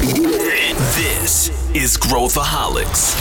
This is Growthaholics.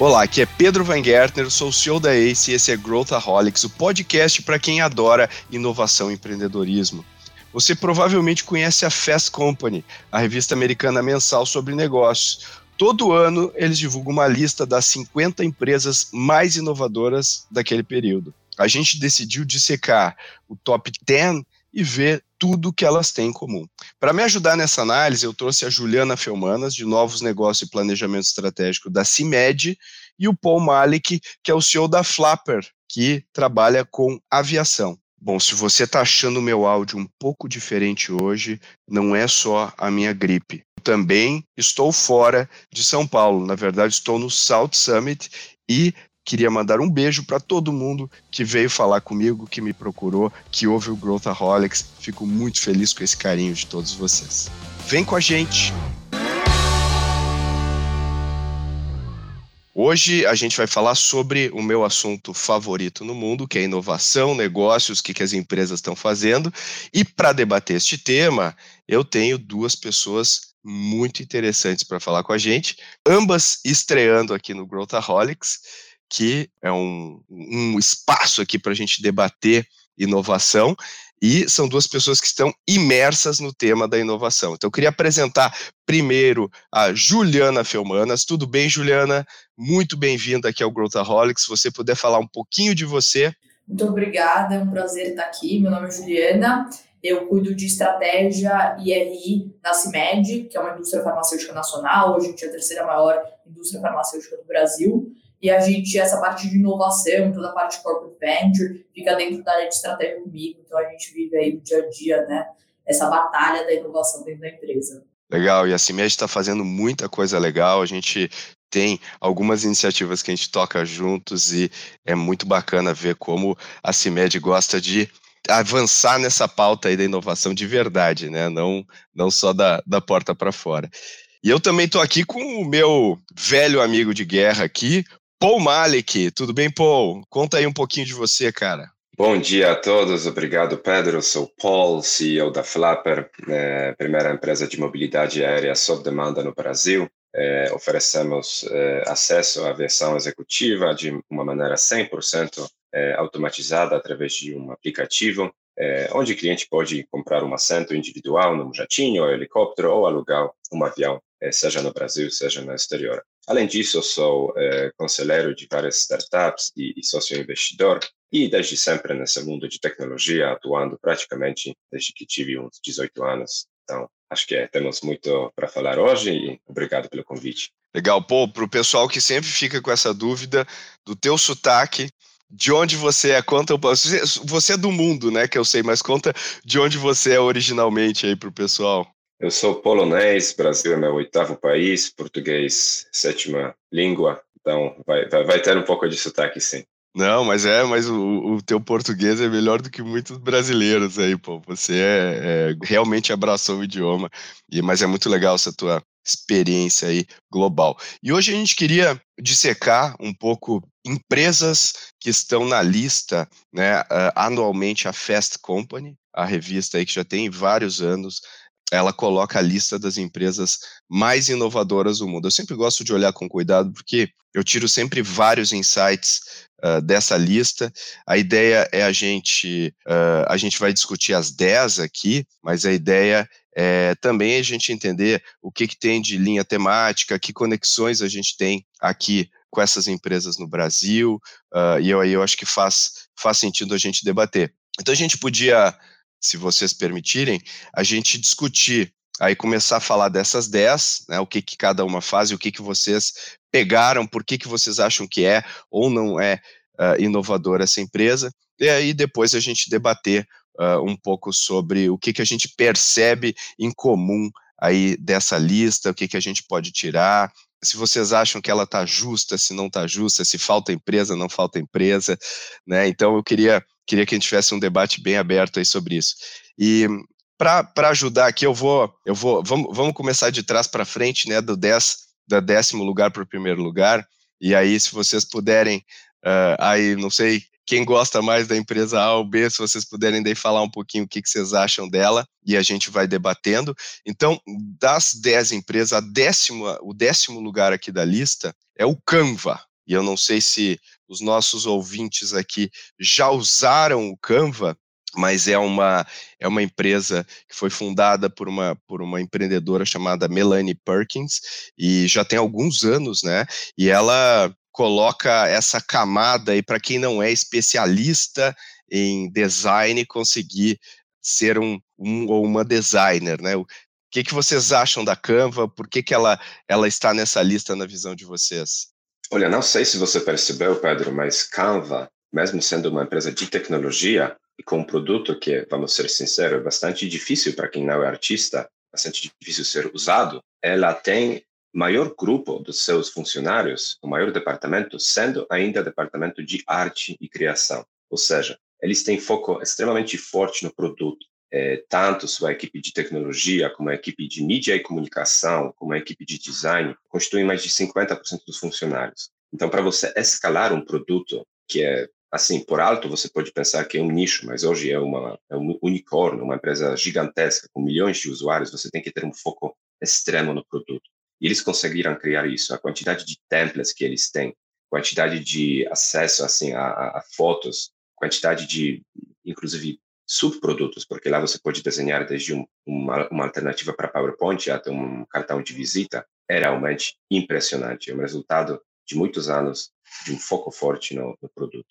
Olá, aqui é Pedro Van Gertner, sou o CEO da ACE e esse é Growthaholics, o podcast para quem adora inovação e empreendedorismo. Você provavelmente conhece a Fast Company, a revista americana mensal sobre negócios. Todo ano eles divulgam uma lista das 50 empresas mais inovadoras daquele período. A gente decidiu dissecar o top 10 e ver tudo que elas têm em comum. Para me ajudar nessa análise, eu trouxe a Juliana Felmanas, de Novos Negócios e Planejamento Estratégico da CIMED, e o Paul Malik, que é o CEO da Flapper, que trabalha com aviação. Bom, se você está achando o meu áudio um pouco diferente hoje, não é só a minha gripe também estou fora de São Paulo. Na verdade, estou no South Summit e queria mandar um beijo para todo mundo que veio falar comigo, que me procurou, que ouve o Growthaholics. Fico muito feliz com esse carinho de todos vocês. Vem com a gente! Hoje a gente vai falar sobre o meu assunto favorito no mundo, que é inovação, negócios, o que, que as empresas estão fazendo. E para debater este tema, eu tenho duas pessoas muito interessantes para falar com a gente, ambas estreando aqui no Growthaholics, que é um, um espaço aqui para a gente debater inovação e são duas pessoas que estão imersas no tema da inovação. Então, eu queria apresentar primeiro a Juliana Felmanas. Tudo bem, Juliana? Muito bem-vinda aqui ao Growthaholics. Se você puder falar um pouquinho de você. Muito obrigada, é um prazer estar aqui. Meu nome é Juliana, eu cuido de estratégia IRI na CIMED, que é uma indústria farmacêutica nacional, hoje a gente é a terceira maior indústria farmacêutica do Brasil, e a gente, essa parte de inovação, toda a parte de corporate venture, fica dentro da área de estratégia comigo, então a gente vive aí no dia a dia, né, essa batalha da inovação dentro da empresa. Legal, e a CIMED está fazendo muita coisa legal, a gente tem algumas iniciativas que a gente toca juntos e é muito bacana ver como a CIMED gosta de avançar nessa pauta aí da inovação de verdade, né? Não, não só da, da porta para fora. E eu também estou aqui com o meu velho amigo de guerra aqui, Paul Malik. Tudo bem, Paul? Conta aí um pouquinho de você, cara. Bom dia a todos, obrigado Pedro. Sou Paul, CEO da Flapper, é, primeira empresa de mobilidade aérea sob demanda no Brasil. É, oferecemos é, acesso à aviação executiva de uma maneira 100% é, automatizada através de um aplicativo, é, onde o cliente pode comprar um assento individual num jatinho, ou helicóptero, ou alugar um avião, é, seja no Brasil, seja no exterior. Além disso, sou é, conselheiro de várias startups e, e sócio investidor, e desde sempre nesse mundo de tecnologia, atuando praticamente desde que tive uns 18 anos. Então, acho que é, temos muito para falar hoje e obrigado pelo convite. Legal, pô, para o pessoal que sempre fica com essa dúvida do teu sotaque, de onde você é, conta você é do mundo, né, que eu sei, mas conta de onde você é originalmente aí para o pessoal. Eu sou polonês, Brasil é meu oitavo país, português sétima língua, então vai, vai, vai ter um pouco de sotaque sim. Não, mas é, mas o, o teu português é melhor do que muitos brasileiros aí, pô. Você é, é, realmente abraçou o idioma, e, mas é muito legal essa tua experiência aí global. E hoje a gente queria dissecar um pouco empresas que estão na lista, né, uh, anualmente a Fast Company, a revista aí que já tem vários anos, ela coloca a lista das empresas mais inovadoras do mundo. Eu sempre gosto de olhar com cuidado porque eu tiro sempre vários insights uh, dessa lista. A ideia é a gente, uh, a gente vai discutir as 10 aqui, mas a ideia é também a gente entender o que, que tem de linha temática, que conexões a gente tem aqui com essas empresas no Brasil, uh, e eu, aí eu acho que faz, faz sentido a gente debater. Então a gente podia se vocês permitirem, a gente discutir, aí começar a falar dessas 10, né, o que, que cada uma faz e o que, que vocês pegaram, por que, que vocês acham que é ou não é uh, inovadora essa empresa, e aí depois a gente debater uh, um pouco sobre o que, que a gente percebe em comum aí dessa lista, o que, que a gente pode tirar, se vocês acham que ela está justa, se não está justa, se falta empresa, não falta empresa, né? Então eu queria queria que a gente tivesse um debate bem aberto aí sobre isso. E para ajudar aqui, eu vou, eu vou, vamos, vamos começar de trás para frente, né, do 10, da décimo lugar para o primeiro lugar, e aí se vocês puderem uh, aí, não sei quem gosta mais da empresa A ou B, se vocês puderem daí falar um pouquinho o que, que vocês acham dela e a gente vai debatendo. Então, das 10 empresas, a décima, o décimo lugar aqui da lista é o Canva. E eu não sei se os nossos ouvintes aqui já usaram o Canva, mas é uma, é uma empresa que foi fundada por uma, por uma empreendedora chamada Melanie Perkins e já tem alguns anos, né? E ela coloca essa camada aí para quem não é especialista em design conseguir ser um, um ou uma designer, né? O que, que vocês acham da Canva? Por que, que ela, ela está nessa lista na visão de vocês? Olha, não sei se você percebeu, Pedro, mas Canva, mesmo sendo uma empresa de tecnologia e com um produto que, vamos ser sinceros, é bastante difícil para quem não é artista, bastante difícil ser usado, ela tem maior grupo dos seus funcionários, o maior departamento, sendo ainda departamento de arte e criação. Ou seja, eles têm foco extremamente forte no produto. É, tanto sua equipe de tecnologia, como a equipe de mídia e comunicação, como a equipe de design, constituem mais de 50% dos funcionários. Então, para você escalar um produto que é, assim, por alto, você pode pensar que é um nicho, mas hoje é, uma, é um unicórnio, uma empresa gigantesca, com milhões de usuários, você tem que ter um foco extremo no produto. E eles conseguiram criar isso. A quantidade de templates que eles têm, quantidade de acesso assim a, a fotos, quantidade de, inclusive, subprodutos, porque lá você pode desenhar desde um, uma, uma alternativa para PowerPoint até um cartão de visita, é realmente impressionante. É um resultado de muitos anos de um foco forte no, no produto.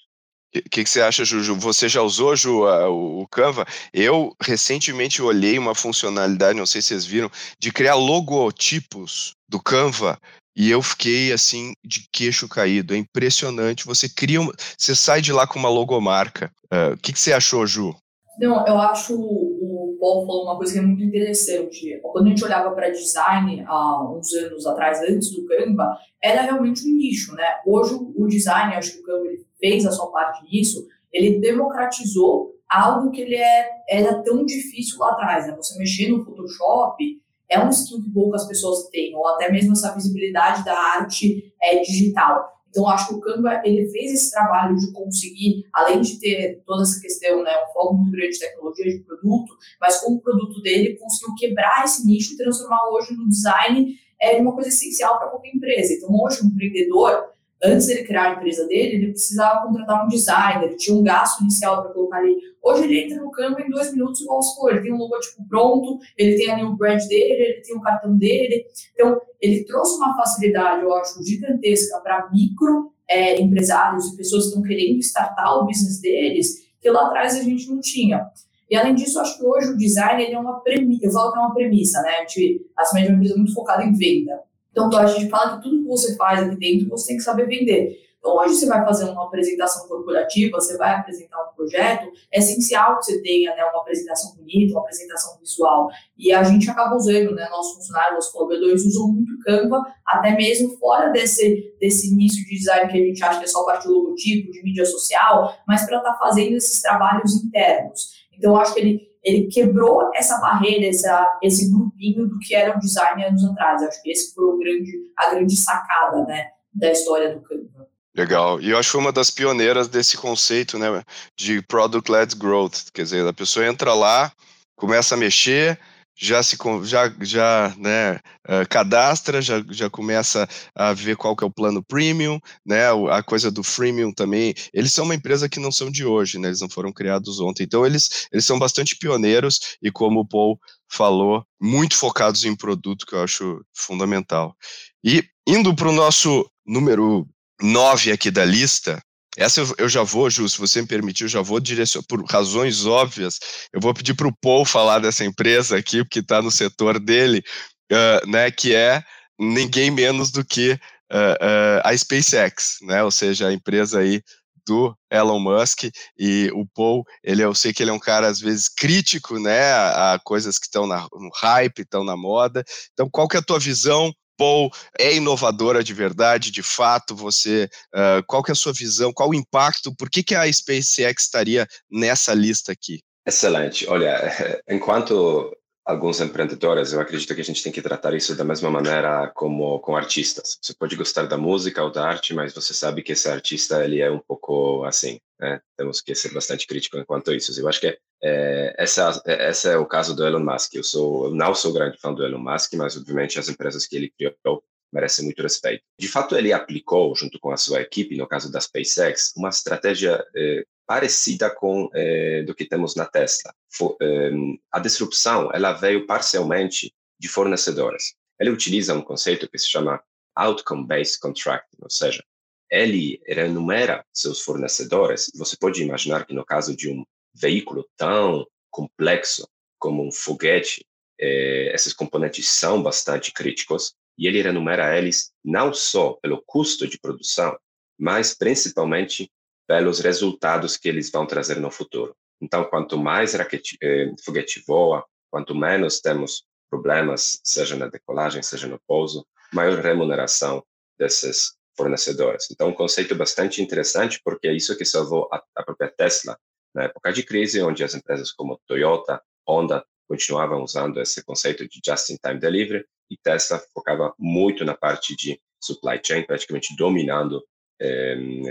O que, que, você acha, Juju? Você já usou, Ju, a, o Canva? Eu recentemente olhei uma funcionalidade, não sei se vocês viram, de criar logotipos do Canva e eu fiquei assim de queixo caído. É impressionante. Você cria, uma, você sai de lá com uma logomarca. Uh, o que, que, você achou, Ju? Não, eu acho o Paul falou uma coisa que é muito interessante. Quando a gente olhava para design há uns anos atrás, antes do Canva, era realmente um nicho, né? Hoje o design, acho que o Canva fez a sua parte nisso, ele democratizou algo que ele é, era tão difícil lá atrás, né? Você mexer no Photoshop é um skill que poucas pessoas têm, ou até mesmo essa visibilidade da arte é, digital. Então, acho que o Canva ele fez esse trabalho de conseguir, além de ter toda essa questão, né, um foco muito grande de tecnologia de produto, mas com o produto dele conseguiu quebrar esse nicho e transformar hoje no design é uma coisa essencial para qualquer empresa. Então, hoje, um empreendedor Antes dele criar a empresa dele, ele precisava contratar um designer, tinha um gasto inicial para colocar ali. Hoje ele entra no campo em dois minutos, igual se for. Ele tem um logotipo pronto, ele tem ali o brand dele, ele tem o cartão dele. Então, ele trouxe uma facilidade, eu acho, gigantesca para micro é, empresários e pessoas que estão querendo startar o business deles, que lá atrás a gente não tinha. E além disso, acho que hoje o design ele é uma premissa, eu falo que é uma premissa, né? A gente, a é uma empresa muito focada em venda. Então, a gente fala que tudo que você faz aqui dentro, você tem que saber vender. Então, hoje você vai fazer uma apresentação corporativa, você vai apresentar um projeto, é essencial que você tenha né, uma apresentação bonita, uma apresentação visual. E a gente acaba usando, né, nossos funcionários, nossos colaboradores usam muito Canva, até mesmo fora desse, desse início de design que a gente acha que é só parte do logotipo, de mídia social, mas para estar tá fazendo esses trabalhos internos. Então, acho que ele ele quebrou essa barreira, essa, esse grupinho do que era o design anos atrás. Acho que esse foi o grande, a grande sacada né, da história do Canva. Legal. E eu acho uma das pioneiras desse conceito né, de Product-Led Growth. Quer dizer, a pessoa entra lá, começa a mexer, já se já, já né, uh, cadastra, já, já começa a ver qual que é o plano premium, né, a coisa do freemium também. Eles são uma empresa que não são de hoje, né, eles não foram criados ontem. Então eles, eles são bastante pioneiros e como o Paul falou, muito focados em produto, que eu acho fundamental. E indo para o nosso número 9 aqui da lista, essa eu, eu já vou, Ju, se você me permitir, eu já vou direcionar, por razões óbvias, eu vou pedir para o Paul falar dessa empresa aqui, porque está no setor dele, uh, né, que é ninguém menos do que uh, uh, a SpaceX, né, ou seja, a empresa aí do Elon Musk e o Paul, ele eu sei que ele é um cara às vezes crítico, né, a, a coisas que estão no hype, estão na moda. Então, qual que é a tua visão Paul é inovadora de verdade, de fato, você, uh, qual que é a sua visão, qual o impacto, por que, que a SpaceX estaria nessa lista aqui? Excelente. Olha, enquanto alguns empreendedores, eu acredito que a gente tem que tratar isso da mesma maneira como com artistas. Você pode gostar da música ou da arte, mas você sabe que esse artista ele é um pouco assim, né? Temos que ser bastante crítico enquanto isso. Eu acho que é, essa, esse é o caso do Elon Musk. Eu sou, eu não sou grande fã do Elon Musk, mas obviamente as empresas que ele criou merecem muito respeito. De fato, ele aplicou, junto com a sua equipe, no caso da SpaceX, uma estratégia eh, parecida com eh, do que temos na Tesla. For, eh, a disrupção ela veio parcialmente de fornecedores. Ele utiliza um conceito que se chama outcome-based contracting, ou seja, ele enumera seus fornecedores. Você pode imaginar que no caso de um veículo tão complexo como um foguete, eh, esses componentes são bastante críticos e ele enumera eles não só pelo custo de produção, mas principalmente pelos resultados que eles vão trazer no futuro. Então, quanto mais raquete, eh, foguete voa, quanto menos temos problemas, seja na decolagem, seja no pouso, maior remuneração desses fornecedores. Então, um conceito bastante interessante, porque é isso que salvou a, a própria Tesla na época de crise, onde as empresas como Toyota, Honda continuavam usando esse conceito de just-in-time delivery, e Tesla focava muito na parte de supply chain, praticamente dominando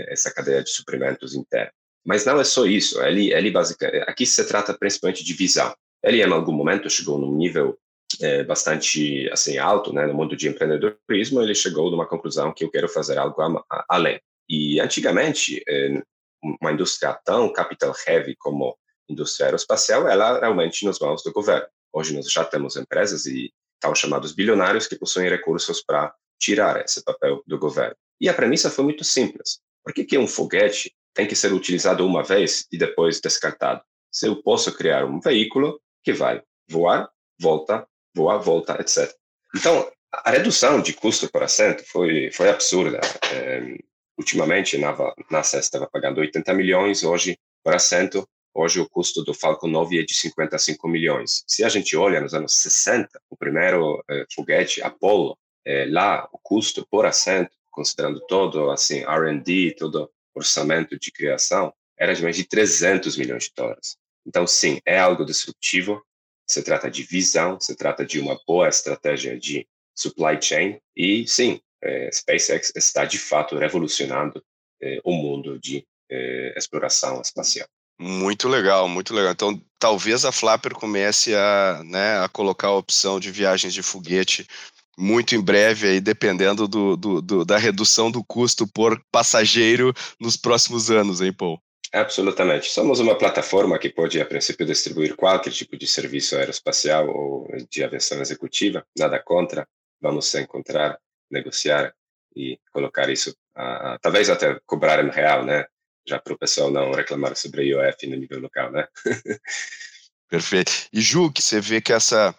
essa cadeia de suprimentos interna. Mas não é só isso, ele, ele basicamente, aqui se trata principalmente de visão. Ele, em algum momento, chegou num nível é, bastante assim alto, né, no mundo de empreendedorismo, ele chegou numa conclusão que eu quero fazer algo a, a, além. E antigamente, é, uma indústria tão capital heavy como a indústria aeroespacial, ela realmente nas mãos do governo. Hoje nós já temos empresas e tal chamados bilionários que possuem recursos para tirar esse papel do governo. E a premissa foi muito simples. Por que, que um foguete tem que ser utilizado uma vez e depois descartado? Se eu posso criar um veículo que vai voar, volta, voar, volta, etc. Então, a redução de custo por assento foi, foi absurda. É, ultimamente, a NASA estava pagando 80 milhões, hoje, por assento, Hoje o custo do Falcon 9 é de 55 milhões. Se a gente olha nos anos 60, o primeiro eh, foguete Apollo, eh, lá o custo por assento, considerando todo assim R&D, todo orçamento de criação, era de mais de 300 milhões de dólares. Então, sim, é algo disruptivo. Se trata de visão, se trata de uma boa estratégia de supply chain e, sim, eh, SpaceX está de fato revolucionando eh, o mundo de eh, exploração espacial. Muito legal, muito legal. Então, talvez a Flapper comece a, né, a colocar a opção de viagens de foguete muito em breve, aí, dependendo do, do, do, da redução do custo por passageiro nos próximos anos, hein, Paul? Absolutamente. Somos uma plataforma que pode, a princípio, distribuir qualquer tipo de serviço aeroespacial ou de aviação executiva, nada contra. Vamos se encontrar, negociar e colocar isso, uh, talvez até cobrar em real, né? já para o pessoal não reclamar sobre a IOF no nível local, né? Perfeito. E Ju, que você vê que essa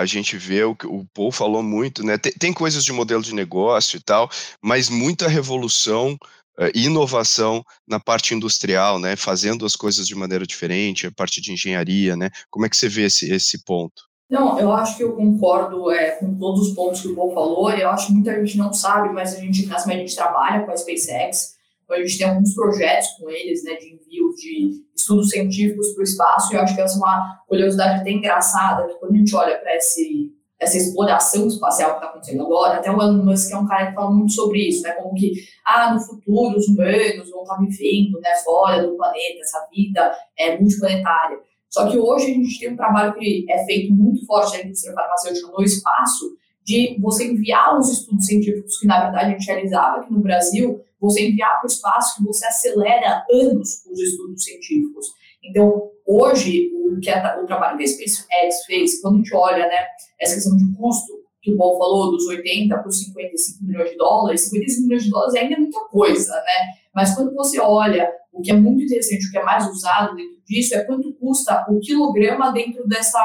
a gente vê o que o Paul falou muito, né? Tem, tem, coisas de modelo de negócio e tal, mas muita revolução uh, inovação na parte industrial, né? Fazendo as coisas de maneira diferente, a parte de engenharia, né? Como é que você vê esse, esse ponto? Não, eu acho que eu concordo é, com todos os pontos que o Paul falou. Eu acho que muita gente não sabe, mas a gente, na a gente trabalha com a SpaceX. Então, a gente tem alguns projetos com eles, né, de envio de estudos científicos para o espaço, e eu acho que essa é uma curiosidade até engraçada, que quando a gente olha para essa exploração espacial que está acontecendo agora, até o Elon Musk é um cara que fala muito sobre isso, né, como que, ah, no futuro os humanos vão estar tá vivendo, né, fora do planeta, essa vida é multiplanetária. Só que hoje a gente tem um trabalho que é feito muito forte na indústria farmacêutica no espaço, de você enviar os estudos científicos que, na verdade, a gente realizava aqui no Brasil, você enviar para o espaço que você acelera anos os estudos científicos. Então, hoje, o, que o trabalho que a SpaceX fez, quando a gente olha né, essa questão de custo, que o Paul falou, dos 80 para os 55 milhões de dólares, 55 milhões de dólares ainda é muita coisa, né? Mas quando você olha o que é muito interessante, o que é mais usado dentro disso, é quanto custa o quilograma dentro dessa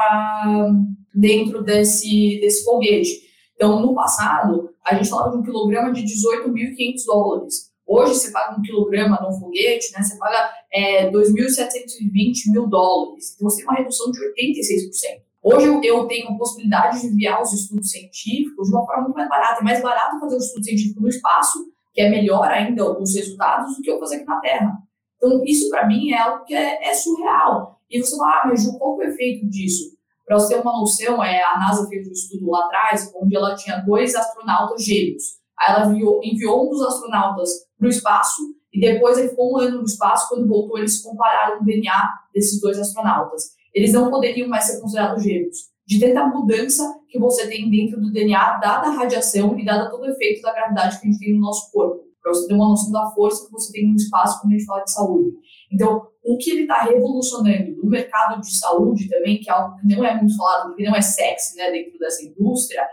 dentro desse, desse foguete. Então, no passado, a gente falava de um quilograma de 18.500 dólares. Hoje, você paga um quilograma num foguete, né, você paga é, 2.720 mil dólares. Então, você tem uma redução de 86%. Hoje, eu tenho a possibilidade de enviar os estudos científicos de uma forma muito mais barata. É mais barato fazer o estudo científico no espaço, que é melhor ainda os resultados, do que eu fazer aqui na Terra. Então, isso para mim é algo que é, é, surreal. E você fala, ah, mas Ju, qual o efeito disso? Para você ter uma noção, é, a NASA fez um estudo lá atrás, onde ela tinha dois astronautas gêmeos. Aí ela enviou, enviou um dos astronautas para o espaço e depois ele ficou um ano no espaço. Quando voltou, eles compararam o DNA desses dois astronautas. Eles não poderiam mais ser considerados gêmeos de tanta mudança que você tem dentro do DNA, dada a radiação e dada todo o efeito da gravidade que a gente tem no nosso corpo, para você ter uma noção da força que você tem no espaço quando a gente fala de saúde. Então, o que ele está revolucionando no mercado de saúde também, que é algo que não é muito falado, que não é sexy né, dentro dessa indústria,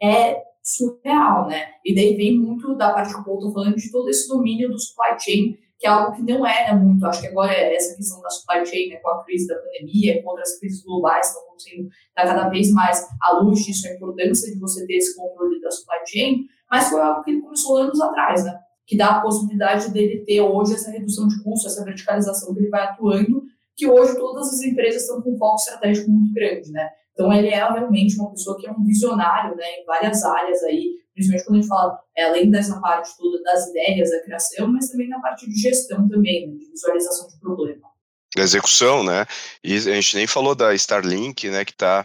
é surreal, né? E daí vem muito da parte que eu estou falando de todo esse domínio do supply chain que é algo que não era muito, acho que agora é essa questão da supply chain, né, com a crise da pandemia, com outras crises globais que estão acontecendo tá cada vez mais à luz disso, a importância de você ter esse controle da supply chain, mas foi algo que ele começou anos atrás, né, que dá a possibilidade dele ter hoje essa redução de custo, essa verticalização que ele vai atuando, que hoje todas as empresas estão com um foco estratégico muito grande, né, então ele é realmente uma pessoa que é um visionário, né, em várias áreas aí, principalmente quando a gente fala, é, além dessa parte toda das ideias, da criação, mas também na parte de gestão também, né, de visualização de problema. Execução, né? E a gente nem falou da Starlink, né, que está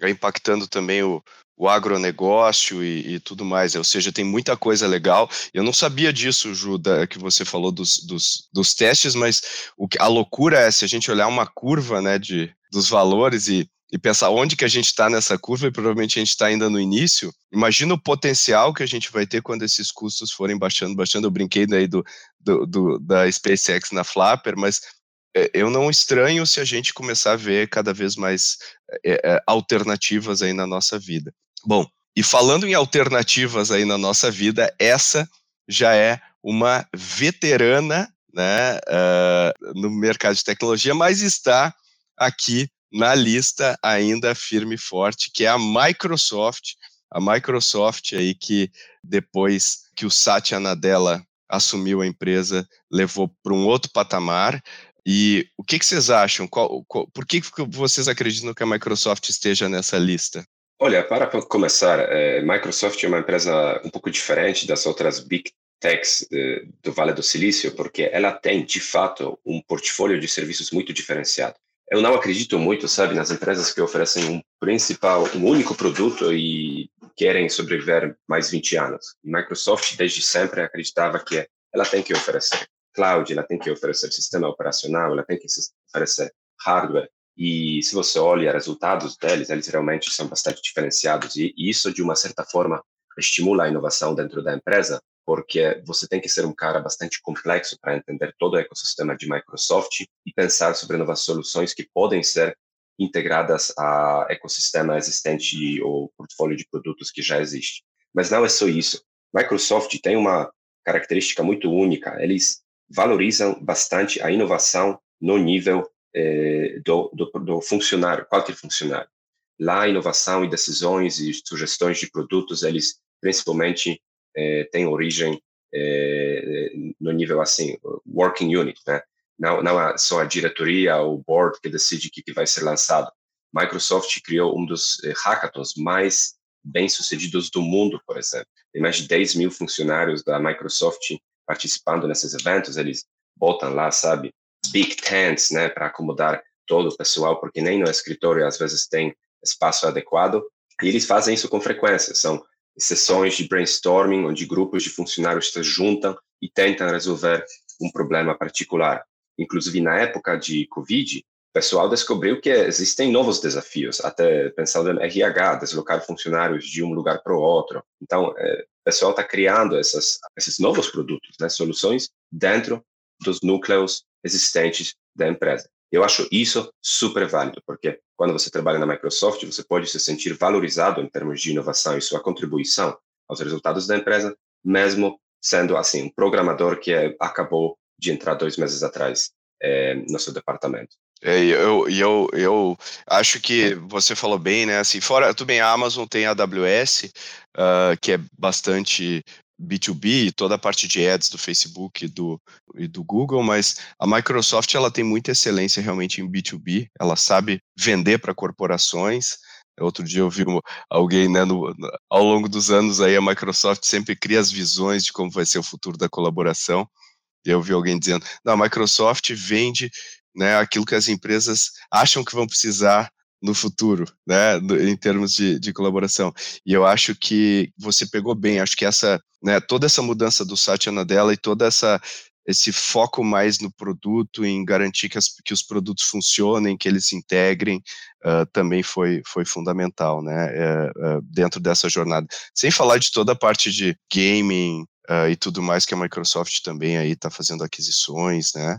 impactando também o, o agronegócio e, e, tudo mais, ou seja, tem muita coisa legal. Eu não sabia disso, Juda, que você falou dos, dos, dos testes, mas o que, a loucura é se a gente olhar uma curva né, de, dos valores e e pensar onde que a gente está nessa curva, e provavelmente a gente está ainda no início, imagina o potencial que a gente vai ter quando esses custos forem baixando, baixando. Eu brinquei daí do, do, do da SpaceX na Flapper, mas é, eu não estranho se a gente começar a ver cada vez mais é, é, alternativas aí na nossa vida. Bom, e falando em alternativas aí na nossa vida, essa já é uma veterana né, uh, no mercado de tecnologia, mas está aqui na lista ainda firme e forte, que é a Microsoft. A Microsoft aí que depois que o Satya Nadella assumiu a empresa, levou para um outro patamar. E o que, que vocês acham? Qual, qual, por que, vocês acreditam que a Microsoft esteja nessa lista? Olha, para começar, é, Microsoft é uma empresa um pouco diferente das outras big techs de, do Vale do Silício, porque ela tem, de fato, um portfólio de serviços muito diferenciado eu não acredito muito, sabe, nas empresas que oferecem um principal, um único produto e querem sobreviver mais 20 anos. Microsoft, desde sempre, acreditava que ela tem que oferecer cloud, ela tem que oferecer sistema operacional, ela tem que oferecer hardware. E se você olha os resultados deles, eles realmente são bastante diferenciados. E isso, de uma certa forma, estimula a inovação dentro da empresa, porque você tem que ser um cara bastante complexo para entender todo o ecossistema de Microsoft e pensar sobre novas soluções que podem ser integradas ao ecossistema existente ou portfólio de produtos que já existe. Mas não é só isso. Microsoft tem uma característica muito única. Eles valorizam bastante a inovação no nível eh, do, do, do funcionário, qualquer funcionário. Lá, inovação e decisões e sugestões de produtos, eles principalmente é, tem origem é, no nível assim, working unit, né? Não, não é só a diretoria ou board que decide o que, que vai ser lançado. Microsoft criou um dos hackathons mais bem-sucedidos do mundo, por exemplo. Tem mais de 10 mil funcionários da Microsoft participando nesses eventos. Eles botam lá, sabe, big tents, né, para acomodar todo o pessoal, porque nem no escritório às vezes tem espaço adequado. E eles fazem isso com frequência. São sessões de brainstorming, onde grupos de funcionários se juntam e tentam resolver um problema particular. Inclusive, na época de Covid, o pessoal descobriu que existem novos desafios, até pensando em RH, deslocar funcionários de um lugar para o outro. Então, é, o pessoal está criando essas, esses novos produtos, né, soluções, dentro dos núcleos existentes da empresa. Eu acho isso super válido, porque quando você trabalha na Microsoft, você pode se sentir valorizado em termos de inovação e sua contribuição aos resultados da empresa, mesmo sendo assim um programador que é, acabou de entrar dois meses atrás é, no seu departamento. É, eu, eu, eu acho que você falou bem, né? Assim, fora, tudo bem, a Amazon tem a AWS, uh, que é bastante B2B, toda a parte de ads do Facebook e do, e do Google, mas a Microsoft ela tem muita excelência realmente em B2B, ela sabe vender para corporações. Outro dia eu vi alguém, né, no, ao longo dos anos aí, a Microsoft sempre cria as visões de como vai ser o futuro da colaboração. E eu vi alguém dizendo, não, a Microsoft vende né, aquilo que as empresas acham que vão precisar no futuro, né, em termos de, de colaboração. E eu acho que você pegou bem, acho que essa, né, toda essa mudança do Satya Nadella e toda essa esse foco mais no produto, em garantir que, as, que os produtos funcionem, que eles se integrem, uh, também foi, foi fundamental, né, uh, uh, dentro dessa jornada. Sem falar de toda a parte de gaming e tudo mais que a Microsoft também aí está fazendo aquisições, né.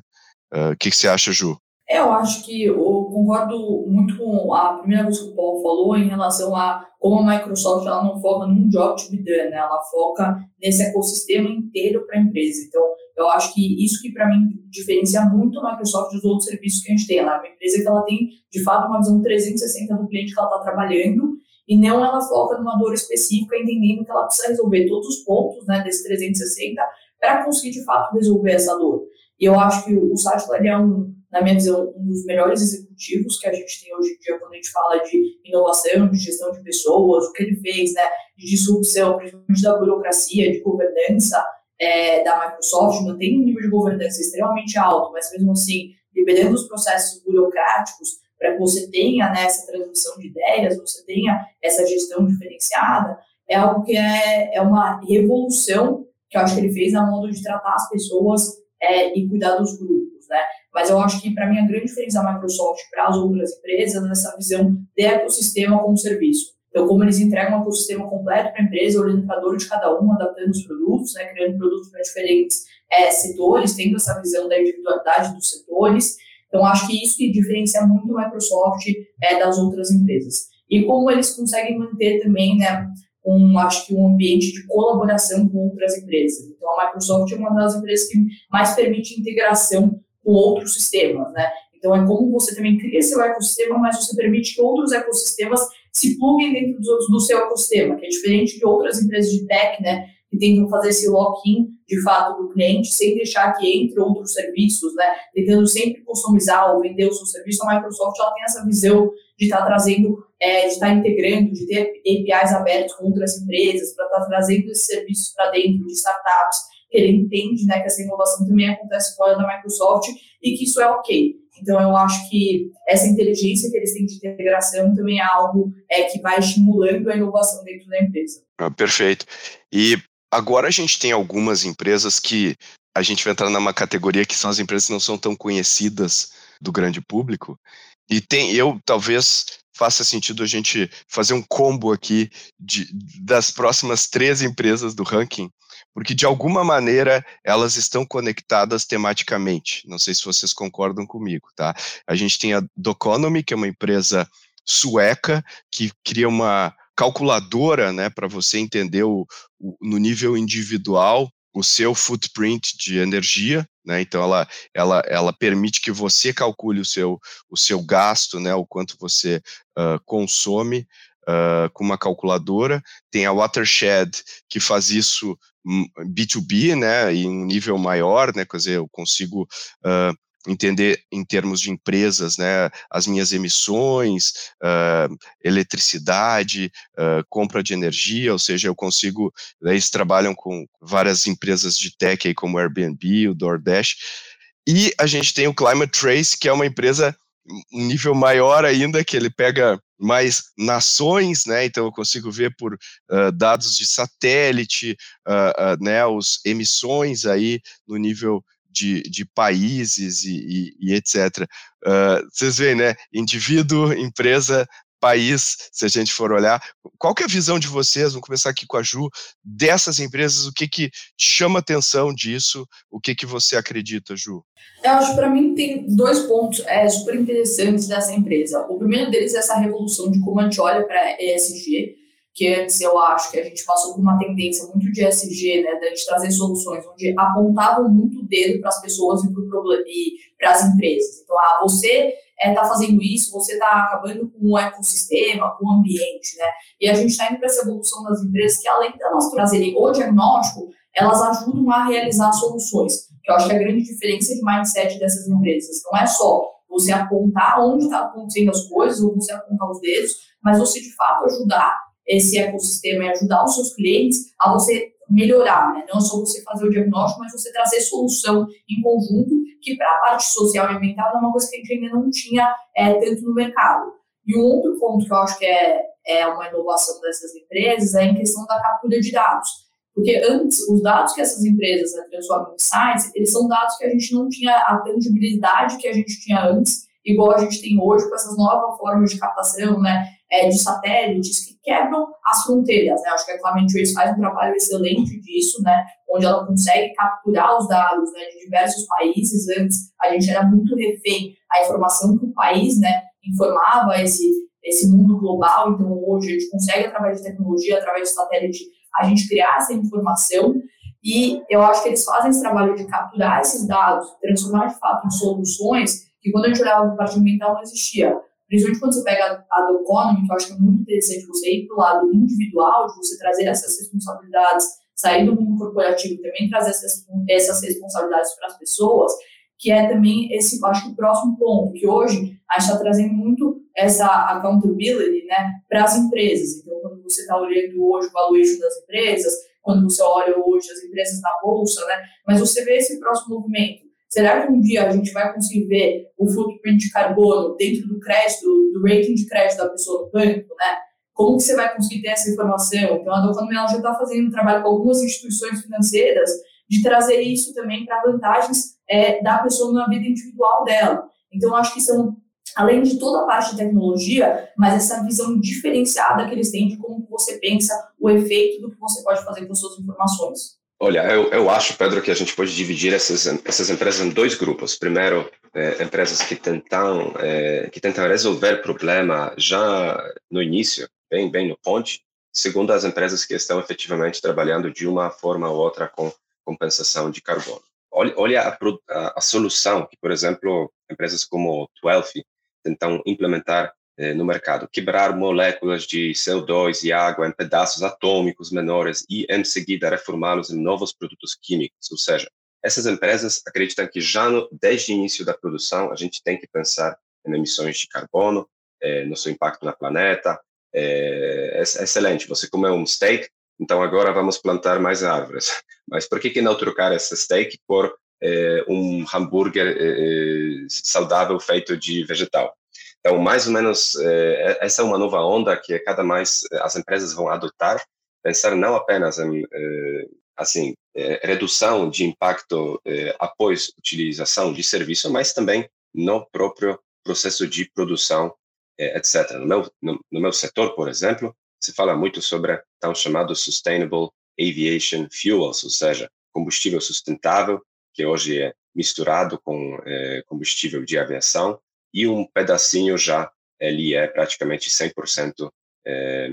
O que, que você acha, Ju? Eu acho que eu concordo muito com a primeira coisa que o Paulo falou em relação a como a Microsoft ela não foca num job to be done, né? ela foca nesse ecossistema inteiro para a empresa. Então, eu acho que isso que para mim diferencia muito a Microsoft dos outros serviços que a gente tem. Ela é uma empresa que ela tem, de fato, uma visão 360 do cliente que ela está trabalhando e não ela foca numa dor específica, entendendo que ela precisa resolver todos os pontos né, desse 360 para conseguir, de fato, resolver essa dor. E eu acho que o Satchel é um na minha visão, um dos melhores executivos que a gente tem hoje em dia quando a gente fala de inovação, de gestão de pessoas, o que ele fez, né, de disrupção, principalmente da burocracia, de governança é, da Microsoft, mantém um nível de governança extremamente alto, mas mesmo assim, dependendo dos processos burocráticos, para que você tenha né, essa transmissão de ideias, você tenha essa gestão diferenciada, é algo que é, é uma revolução que eu acho que ele fez na modo de tratar as pessoas é, e cuidar dos grupos, né? Mas eu acho que, para mim, a grande diferença da Microsoft para as outras empresas é essa visão de ecossistema como serviço. Então, como eles entregam um ecossistema completo para a empresa, olhando para a dor de cada uma, adaptando os produtos, né, criando produtos para diferentes é, setores, tendo essa visão da individualidade dos setores. Então, acho que isso que diferencia muito a Microsoft é, das outras empresas. E como eles conseguem manter também, né, um, acho que um ambiente de colaboração com outras empresas. Então, a Microsoft é uma das empresas que mais permite integração com outros sistemas, né? Então, é como você também cria seu ecossistema, mas você permite que outros ecossistemas se pluguem dentro do, do seu ecossistema, que é diferente de outras empresas de tech, né? Que tentam fazer esse lock-in, de fato, do cliente, sem deixar que entre outros serviços, né? Tentando sempre customizar ou vender o seu serviço. A Microsoft, ela tem essa visão de estar tá trazendo, é, de estar tá integrando, de ter APIs abertos com outras empresas, para estar tá trazendo esses serviços para dentro de startups ele entende né, que essa inovação também acontece fora da Microsoft e que isso é ok. Então, eu acho que essa inteligência que eles têm de integração também é algo é, que vai estimulando a inovação dentro da empresa. Ah, perfeito. E agora a gente tem algumas empresas que a gente vai entrar numa categoria que são as empresas que não são tão conhecidas do grande público. E tem, eu talvez faça sentido a gente fazer um combo aqui de, das próximas três empresas do ranking porque de alguma maneira elas estão conectadas tematicamente. Não sei se vocês concordam comigo, tá? A gente tem a Doconomy, que é uma empresa sueca que cria uma calculadora, né, para você entender o, o, no nível individual o seu footprint de energia, né? Então ela, ela, ela permite que você calcule o seu, o seu gasto, né? O quanto você uh, consome uh, com uma calculadora. Tem a Watershed que faz isso B2B, né, em um nível maior, né, quer dizer, eu consigo uh, entender em termos de empresas, né, as minhas emissões, uh, eletricidade, uh, compra de energia, ou seja, eu consigo, eles trabalham com várias empresas de tech aí como o Airbnb, o DoorDash, e a gente tem o Climate Trace, que é uma empresa um nível maior ainda, que ele pega mais nações, né? Então eu consigo ver por uh, dados de satélite, uh, uh, né? Os emissões aí no nível de, de países e, e, e etc. vocês veem, né? Indivíduo, empresa, país, se a gente for olhar. Qual que é a visão de vocês, vamos começar aqui com a Ju, dessas empresas, o que que chama atenção disso, o que que você acredita, Ju? Eu acho para mim tem dois pontos é, super interessantes dessa empresa. O primeiro deles é essa revolução de como a gente olha para ESG, que antes eu acho que a gente passou por uma tendência muito de ESG, né, de trazer soluções onde apontavam muito o dedo para as pessoas e para as empresas. Então, ah, você está é, tá fazendo isso, você está acabando com o ecossistema, com o ambiente, né? E a gente está indo para essa evolução das empresas que, além de elas trazerem o diagnóstico, elas ajudam a realizar soluções, que eu acho que é a grande diferença de mindset dessas empresas. Não é só você apontar onde está acontecendo as coisas, ou você apontar os dedos, mas você, de fato, ajudar esse ecossistema e ajudar os seus clientes a você melhorar, né? Não só você fazer o diagnóstico, mas você trazer solução em conjunto, que para a parte social e ambiental é uma coisa que a gente ainda não tinha é, tanto no mercado. E um outro ponto que eu acho que é, é uma inovação dessas empresas é em questão da captura de dados. Porque antes, os dados que essas empresas né, transformam em sites, eles são dados que a gente não tinha a tangibilidade que a gente tinha antes, igual a gente tem hoje com essas novas formas de captação, né, é, de satélites que quebram as fronteiras, né? Acho que a Climate Trace faz um trabalho excelente disso, né? Onde ela consegue capturar os dados né, de diversos países. Antes a gente era muito refém à informação que o país, né, informava esse esse mundo global. Então hoje a gente consegue através de tecnologia, através de satélite, a gente criar essa informação. E eu acho que eles fazem esse trabalho de capturar esses dados, transformar de fato em soluções que quando a gente olhava para a parte ambiental não existia. Principalmente quando você pega a do economy, que eu acho que é muito interessante você ir para o lado individual, de você trazer essas responsabilidades, sair do mundo corporativo e também trazer essas, essas responsabilidades para as pessoas, que é também esse, acho que o próximo ponto, que hoje a gente está trazendo muito essa accountability né, para as empresas. Então, quando você está olhando hoje o valuation das empresas, quando você olha hoje as empresas na bolsa, né, mas você vê esse próximo movimento Será que um dia a gente vai conseguir ver o footprint de carbono dentro do crédito, do rating de crédito da pessoa no banco, né? Como que você vai conseguir ter essa informação? Então, a Doconomia já está fazendo um trabalho com algumas instituições financeiras de trazer isso também para vantagens é, da pessoa na vida individual dela. Então, acho que são, além de toda a parte de tecnologia, mas essa visão diferenciada que eles têm de como você pensa o efeito do que você pode fazer com suas informações. Olha, eu, eu acho, Pedro, que a gente pode dividir essas, essas empresas em dois grupos. Primeiro, é, empresas que tentam, é, que tentam resolver problema já no início, bem, bem no ponte. Segundo, as empresas que estão efetivamente trabalhando de uma forma ou outra com compensação de carbono. Olha, olha a, a, a solução que, por exemplo, empresas como Twelve tentam implementar no mercado, quebrar moléculas de CO2 e água em pedaços atômicos menores e, em seguida, reformá-los em novos produtos químicos. Ou seja, essas empresas acreditam que já no, desde o início da produção a gente tem que pensar em emissões de carbono, eh, no seu impacto na planeta. Eh, é, é excelente. Você comeu um steak, então agora vamos plantar mais árvores. Mas por que, que não trocar esse steak por um hambúrguer saudável feito de vegetal? Então, mais ou menos, é, essa é uma nova onda que cada mais as empresas vão adotar, pensar não apenas em, é, assim, é, redução de impacto após utilização de serviço, mas também no próprio processo de produção, etc. No meu, no, no meu setor, por exemplo, se fala muito sobre tão chamado Sustainable Aviation Fuels, ou seja, combustível sustentável, que hoje é misturado com combustível de aviação, e um pedacinho já ele é praticamente 100% é,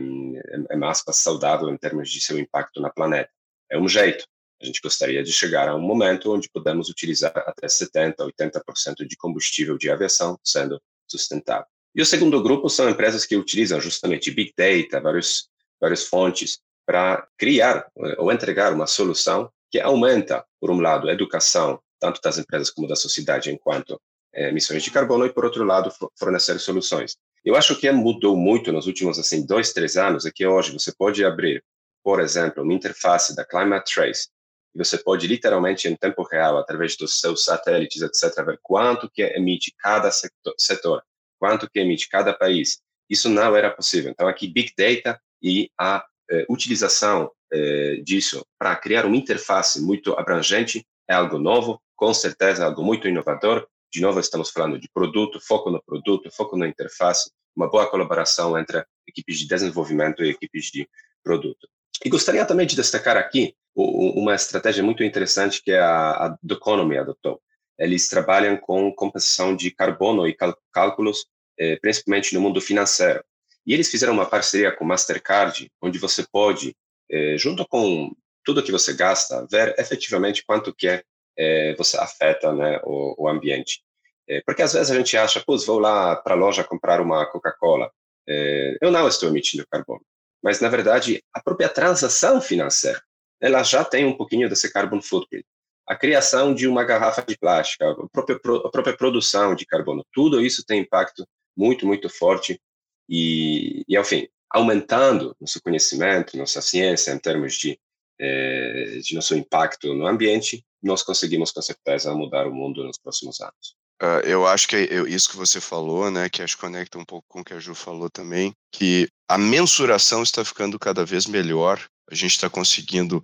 é saudável em termos de seu impacto na planeta. É um jeito. A gente gostaria de chegar a um momento onde podemos utilizar até 70%, 80% de combustível de aviação sendo sustentável. E o segundo grupo são empresas que utilizam justamente Big Data, vários, várias fontes, para criar eh, ou entregar uma solução que aumenta, por um lado, a educação, tanto das empresas como da sociedade, enquanto emissões de carbono e, por outro lado, fornecer soluções. Eu acho que mudou muito nos últimos assim dois, três anos é que hoje você pode abrir, por exemplo, uma interface da Climate Trace e você pode literalmente em tempo real, através dos seus satélites, etc., ver quanto que emite cada setor, quanto que emite cada país. Isso não era possível. Então, aqui, Big Data e a eh, utilização eh, disso para criar uma interface muito abrangente é algo novo, com certeza algo muito inovador, de novo, estamos falando de produto, foco no produto, foco na interface, uma boa colaboração entre equipes de desenvolvimento e equipes de produto. E gostaria também de destacar aqui uma estratégia muito interessante que a, a Doconomy adotou. Eles trabalham com compensação de carbono e cálculos, eh, principalmente no mundo financeiro. E eles fizeram uma parceria com Mastercard, onde você pode, eh, junto com tudo que você gasta, ver efetivamente quanto que é é, você afeta né, o, o ambiente. É, porque às vezes a gente acha, pô, vou lá para a loja comprar uma Coca-Cola, é, eu não estou emitindo carbono. Mas, na verdade, a própria transação financeira, ela já tem um pouquinho desse carbon footprint. A criação de uma garrafa de plástico, a própria, a própria produção de carbono, tudo isso tem impacto muito, muito forte e, e ao fim, aumentando nosso conhecimento, nossa ciência em termos de, eh, de nosso impacto no ambiente, nós conseguimos com certeza mudar o mundo nos próximos anos. Uh, eu acho que é isso que você falou, né, que acho que conecta um pouco com o que a Ju falou também, que a mensuração está ficando cada vez melhor, a gente está conseguindo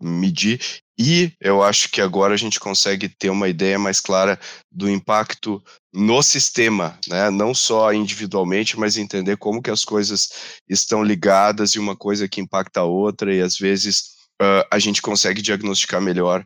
medir e eu acho que agora a gente consegue ter uma ideia mais clara do impacto no sistema, né? não só individualmente, mas entender como que as coisas estão ligadas e uma coisa que impacta a outra e às vezes uh, a gente consegue diagnosticar melhor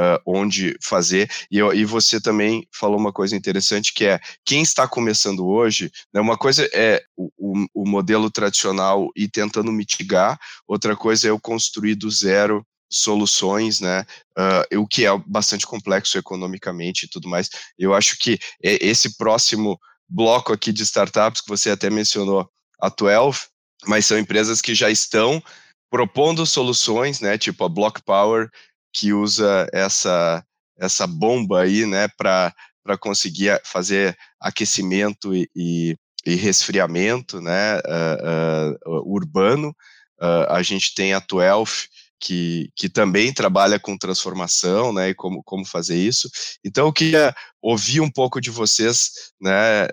uh, onde fazer. E, e você também falou uma coisa interessante que é quem está começando hoje, né, uma coisa é o, o, o modelo tradicional e tentando mitigar, outra coisa é eu construir do zero soluções, né? Uh, o que é bastante complexo economicamente e tudo mais. Eu acho que esse próximo bloco aqui de startups que você até mencionou, a 12, mas são empresas que já estão propondo soluções, né? Tipo a Block Power, que usa essa, essa bomba aí, né, para conseguir fazer aquecimento e, e, e resfriamento, né, uh, uh, urbano. Uh, a gente tem a 12, que, que também trabalha com transformação, né, e como, como fazer isso. Então, eu queria ouvir um pouco de vocês, né,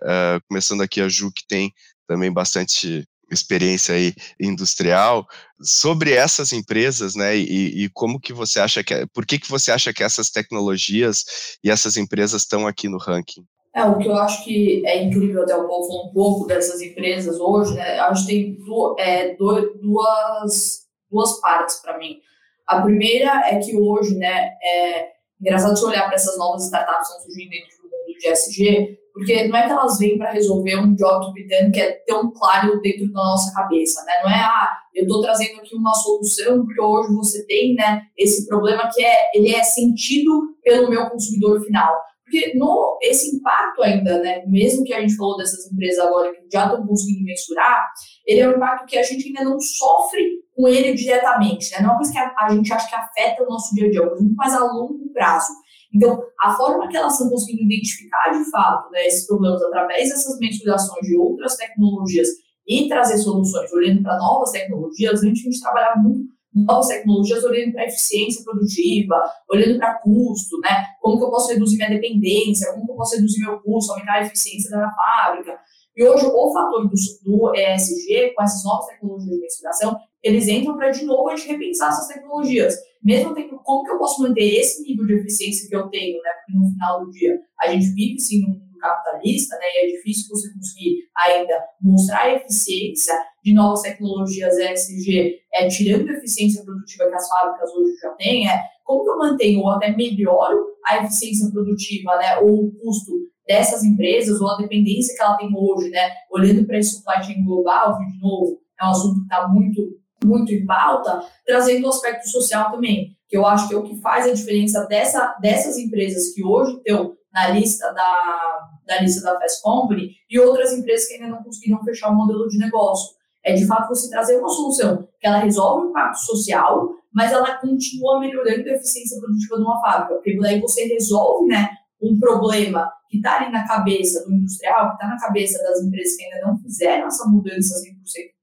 começando aqui a Ju, que tem também bastante experiência aí industrial sobre essas empresas, né? E, e, como que você acha que, por que que você acha que essas tecnologias e essas empresas estão aqui no ranking? É, o que eu acho que é incrível, até o falou um pouco dessas empresas hoje, né? Acho que tem é, duas, duas partes para mim. A primeira é que hoje, né, é engraçado se olhar para essas novas startups que estão surgindo dentro do de SG, porque não é que elas vêm para resolver um job to que é tão claro dentro da nossa cabeça, né? Não é, ah, eu estou trazendo aqui uma solução porque hoje você tem, né, esse problema que é, ele é sentido pelo meu consumidor final. Porque no, esse impacto ainda, né, mesmo que a gente falou dessas empresas agora que já estão conseguindo mensurar, ele é um impacto que a gente ainda não sofre com ele diretamente, né? Não é uma coisa que a, a gente acha que afeta o nosso dia a dia, é mais a longo prazo. Então, a forma que elas estão conseguindo identificar de fato né, esses problemas através dessas mensurações de outras tecnologias e trazer soluções olhando para novas tecnologias, antes a gente trabalhava muito novas tecnologias olhando para eficiência produtiva, olhando para custo, né? Como que eu posso reduzir minha dependência, como que eu posso reduzir meu custo, aumentar a eficiência da minha fábrica. E hoje o fator do, do ESG, com essas novas tecnologias de mensuração, eles entram para de novo a gente repensar essas tecnologias. Mesmo tendo, como que eu posso manter esse nível de eficiência que eu tenho, né? Porque no final do dia a gente vive sim num capitalista, né? E é difícil você conseguir ainda mostrar a eficiência de novas tecnologias ESG, é, tirando a eficiência produtiva que as fábricas hoje já têm, é como que eu mantenho ou até melhoro a eficiência produtiva, né? Ou o custo dessas empresas ou a dependência que ela tem hoje, né? Olhando para esse supply chain global, de novo é um assunto que está muito muito em pauta, trazendo o aspecto social também, que eu acho que é o que faz a diferença dessa, dessas empresas que hoje estão na lista da, da lista da Fast Company e outras empresas que ainda não conseguiram fechar o modelo de negócio. É de fato você trazer uma solução que ela resolve o impacto social, mas ela continua melhorando a eficiência produtiva de uma fábrica, porque daí você resolve, né, um problema que está ali na cabeça do industrial, que está na cabeça das empresas que ainda não fizeram essa mudança 100%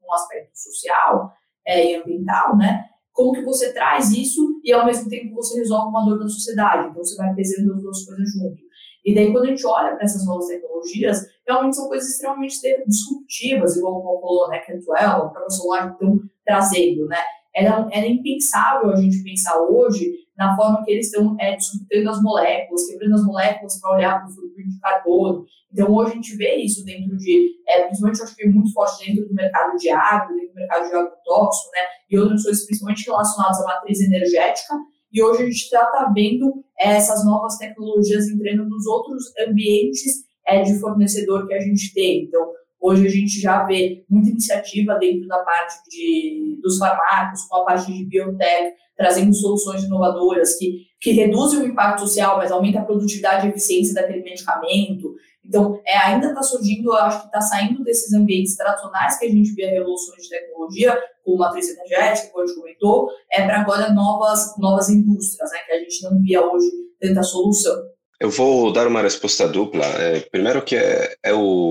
com o aspecto social, é, e ambiental, né? Como que você traz isso e ao mesmo tempo você resolve uma dor da sociedade? Então você vai pesando as duas coisas junto. E daí quando a gente olha para essas novas tecnologias, realmente são coisas extremamente disruptivas, igual o Paulo falou, né? Cantwell, o próprio celular estão trazendo, né? Era, era impensável a gente pensar hoje na forma que eles estão é, as moléculas, quebrando as moléculas para olhar para o footprint de carbono. Então, hoje a gente vê isso dentro de, é, principalmente, eu acho que é muito forte dentro do mercado de água, dentro do mercado de agrotóxico, né, e outras coisas, principalmente relacionadas à matriz energética. E hoje a gente já está vendo é, essas novas tecnologias entrando nos outros ambientes é, de fornecedor que a gente tem. Então, Hoje a gente já vê muita iniciativa dentro da parte de, dos farmacos, com a parte de biotech, trazendo soluções inovadoras que, que reduzem o impacto social, mas aumenta a produtividade e eficiência daquele medicamento. Então, é, ainda está surgindo, acho que está saindo desses ambientes tradicionais que a gente via revoluções de tecnologia, como matriz energética, como a gente comentou, é para agora novas, novas indústrias, né, que a gente não via hoje tanta solução. Eu vou dar uma resposta dupla. É, primeiro que é, é o,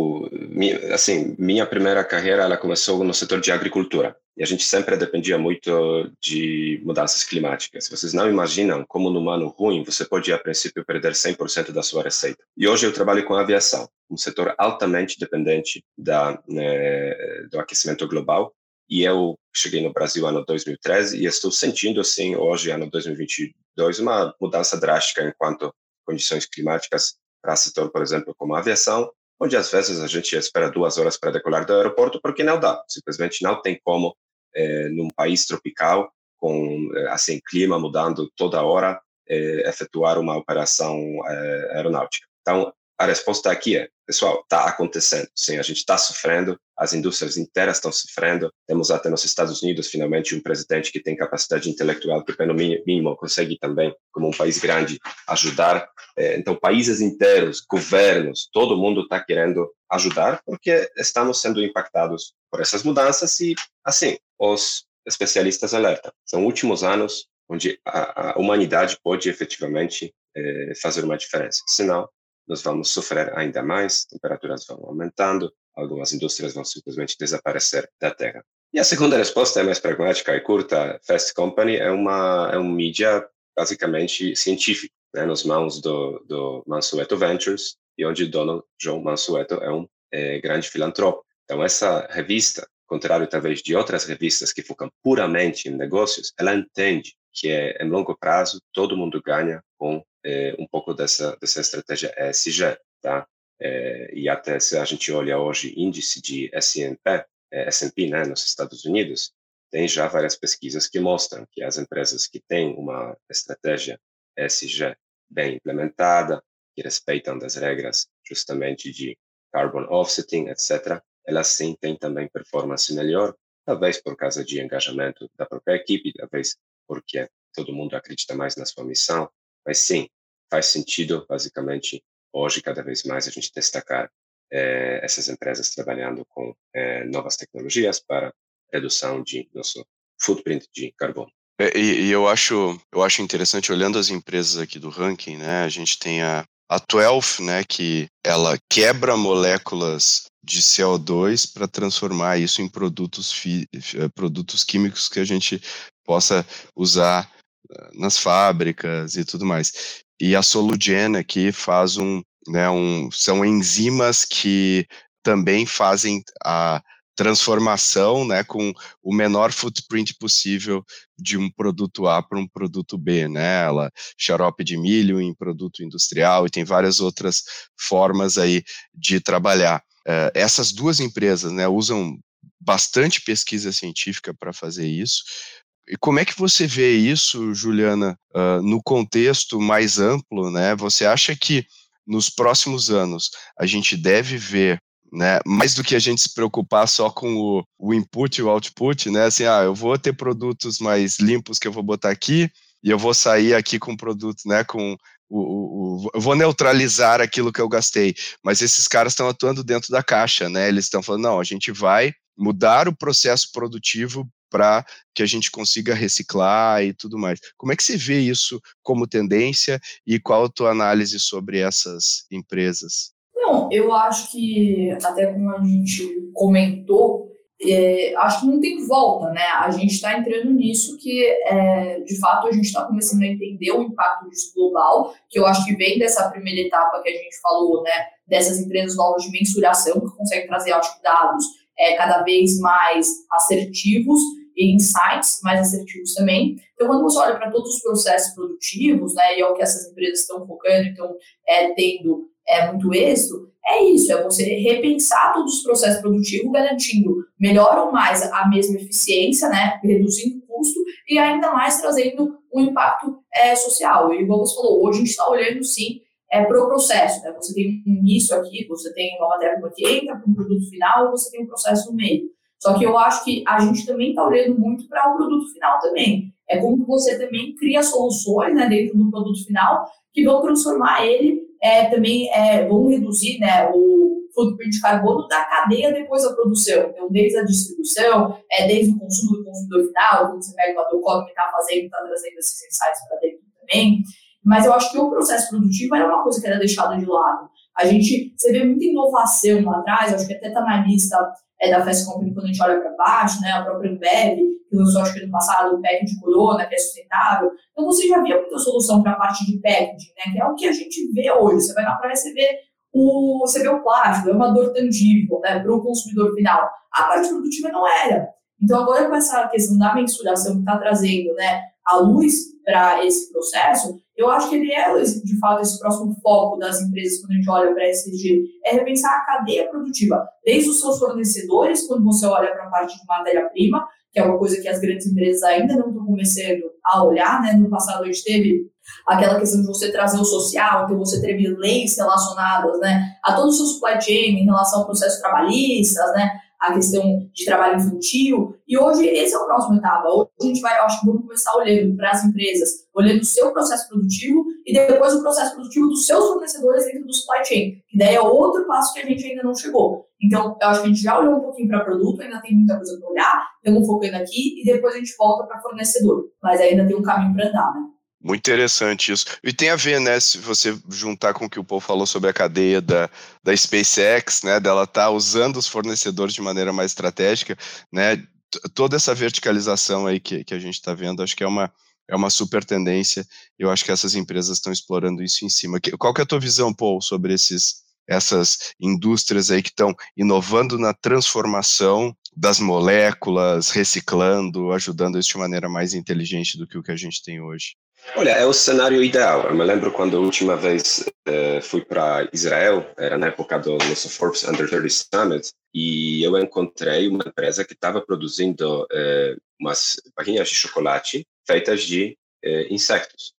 assim, minha primeira carreira ela começou no setor de agricultura e a gente sempre dependia muito de mudanças climáticas. Vocês não imaginam como num ano ruim você pode a princípio perder 100% da sua receita. E hoje eu trabalho com aviação, um setor altamente dependente da, né, do aquecimento global. E eu cheguei no Brasil ano 2013 e estou sentindo assim hoje ano 2022 uma mudança drástica enquanto condições climáticas para setor, por exemplo, como a aviação, onde às vezes a gente espera duas horas para decolar do aeroporto porque não dá, simplesmente não tem como, é, num país tropical, com eh, assim clima mudando toda hora, é, efetuar uma operação é, aeronáutica. Então, a resposta aqui é, pessoal, está acontecendo. Sim, a gente está sofrendo, as indústrias inteiras estão sofrendo. Temos até nos Estados Unidos, finalmente, um presidente que tem capacidade intelectual que, pelo mínimo, consegue também, como um país grande, ajudar. É, então, países inteiros, governos, todo mundo está querendo ajudar porque estamos sendo impactados por essas mudanças e, assim, os especialistas alertam. São últimos anos onde a, a humanidade pode efetivamente é, fazer uma diferença. Senão, nós vamos sofrer ainda mais, temperaturas vão aumentando, algumas indústrias vão simplesmente desaparecer da Terra. E a segunda resposta é mais pragmática e curta. Fast Company é uma é um mídia basicamente científico, né, nas mãos do, do Mansueto Ventures, e onde dono João Mansueto é um é, grande filantropo. Então essa revista, contrário talvez de outras revistas que focam puramente em negócios, ela entende que é em longo prazo todo mundo ganha com é, um pouco dessa, dessa estratégia ESG, tá? É, e até se a gente olha hoje índice de S&P, é, S&P, né, nos Estados Unidos, tem já várias pesquisas que mostram que as empresas que têm uma estratégia ESG bem implementada, que respeitam das regras justamente de carbon offsetting, etc., elas sim têm também performance melhor, talvez por causa de engajamento da própria equipe, talvez porque todo mundo acredita mais na sua missão, mas sim, faz sentido, basicamente, hoje, cada vez mais, a gente destacar é, essas empresas trabalhando com é, novas tecnologias para redução de nosso footprint de carbono. É, e, e, eu acho eu acho interessante olhando as empresas aqui do ranking, né? A gente tem a a 12, né, que ela quebra moléculas de CO2 para transformar isso em produtos, fi, produtos químicos que a gente possa usar nas fábricas e tudo mais. E a Solugen aqui faz um, né, um, são enzimas que também fazem a transformação, né, com o menor footprint possível de um produto A para um produto B, né, ela xarope de milho em produto industrial e tem várias outras formas aí de trabalhar. Uh, essas duas empresas, né, usam bastante pesquisa científica para fazer isso, e como é que você vê isso, Juliana, uh, no contexto mais amplo, né? Você acha que nos próximos anos a gente deve ver né, mais do que a gente se preocupar só com o, o input e o output, né, assim, ah, eu vou ter produtos mais limpos que eu vou botar aqui e eu vou sair aqui com produtos, né, com o, o, eu vou neutralizar aquilo que eu gastei, mas esses caras estão atuando dentro da caixa, né, eles estão falando, não, a gente vai mudar o processo produtivo para que a gente consiga reciclar e tudo mais. Como é que você vê isso como tendência e qual a tua análise sobre essas empresas? Não, eu acho que, até como a gente comentou, é, acho que não tem volta, né? A gente está entrando nisso que, é, de fato, a gente está começando a entender o impacto disso global, que eu acho que vem dessa primeira etapa que a gente falou, né? Dessas empresas novas de mensuração que conseguem trazer, acho dados é, cada vez mais assertivos e insights mais assertivos também. Então, quando você olha para todos os processos produtivos, né, e é o que essas empresas estão focando, então, é, tendo é, muito êxito, é isso, é você repensar todos os processos produtivos, garantindo melhor ou mais a mesma eficiência, né, reduzindo o custo e ainda mais trazendo um impacto é, social. E igual você falou, hoje a gente está olhando, sim, é, para o processo. Né? Você tem um início aqui, você tem uma matéria-prima que entra para um produto final, você tem um processo no meio. Só que eu acho que a gente também está olhando muito para o produto final também. É como você também cria soluções né, dentro do produto final que vão transformar ele é, também, é, vão reduzir né, o footprint de carbono da cadeia depois da produção. Então, desde a distribuição, é, desde o consumo do consumidor final, quando você pega o ator que está fazendo, está trazendo esses insights para dentro também. Mas eu acho que o processo produtivo era uma coisa que era deixada de lado. A gente, você vê muita inovação lá atrás, acho que até está na lista é, da Fast Company quando a gente olha para baixo, né, a própria Ambev, que lançou acho que no passado o pack de corona, que é sustentável. Então você já via muita solução para a parte de packaging, né, que é o que a gente vê hoje. Você vai na praia, você vê o, você vê o plástico, é uma dor tangível né, para o consumidor final. A parte produtiva não era. Então, agora com essa questão da mensuração que está trazendo né, a luz para esse processo, eu acho que ele é, de fato, esse próximo foco das empresas quando a gente olha para a SDG, é repensar a cadeia produtiva, desde os seus fornecedores, quando você olha para a parte de matéria-prima, que é uma coisa que as grandes empresas ainda não estão começando a olhar, né? No passado a gente teve aquela questão de você trazer o social, então você teve leis relacionadas, né, a todo o seu supply chain em relação ao processo trabalhistas, né, a questão de trabalho infantil, e hoje esse é o próximo etapa. Hoje a gente vai, acho que vamos começar olhando para as empresas, olhando o seu processo produtivo e depois o processo produtivo dos seus fornecedores dentro do supply chain, que daí é outro passo que a gente ainda não chegou. Então, eu acho que a gente já olhou um pouquinho para produto, ainda tem muita coisa para olhar, estamos focando aqui e depois a gente volta para fornecedor, mas ainda tem um caminho para andar, né? Muito interessante isso. E tem a ver, né, se você juntar com o que o Paul falou sobre a cadeia da, da SpaceX, né, dela estar tá usando os fornecedores de maneira mais estratégica, né, toda essa verticalização aí que, que a gente está vendo, acho que é uma, é uma super tendência. Eu acho que essas empresas estão explorando isso em cima. Qual que é a tua visão, Paul, sobre esses, essas indústrias aí que estão inovando na transformação das moléculas, reciclando, ajudando isso de maneira mais inteligente do que o que a gente tem hoje? Olha, é o cenário ideal. Eu me lembro quando a última vez uh, fui para Israel, era na época do nosso Forbes Under 30 Summit, e eu encontrei uma empresa que estava produzindo uh, umas barrinhas de chocolate feitas de uh, insetos.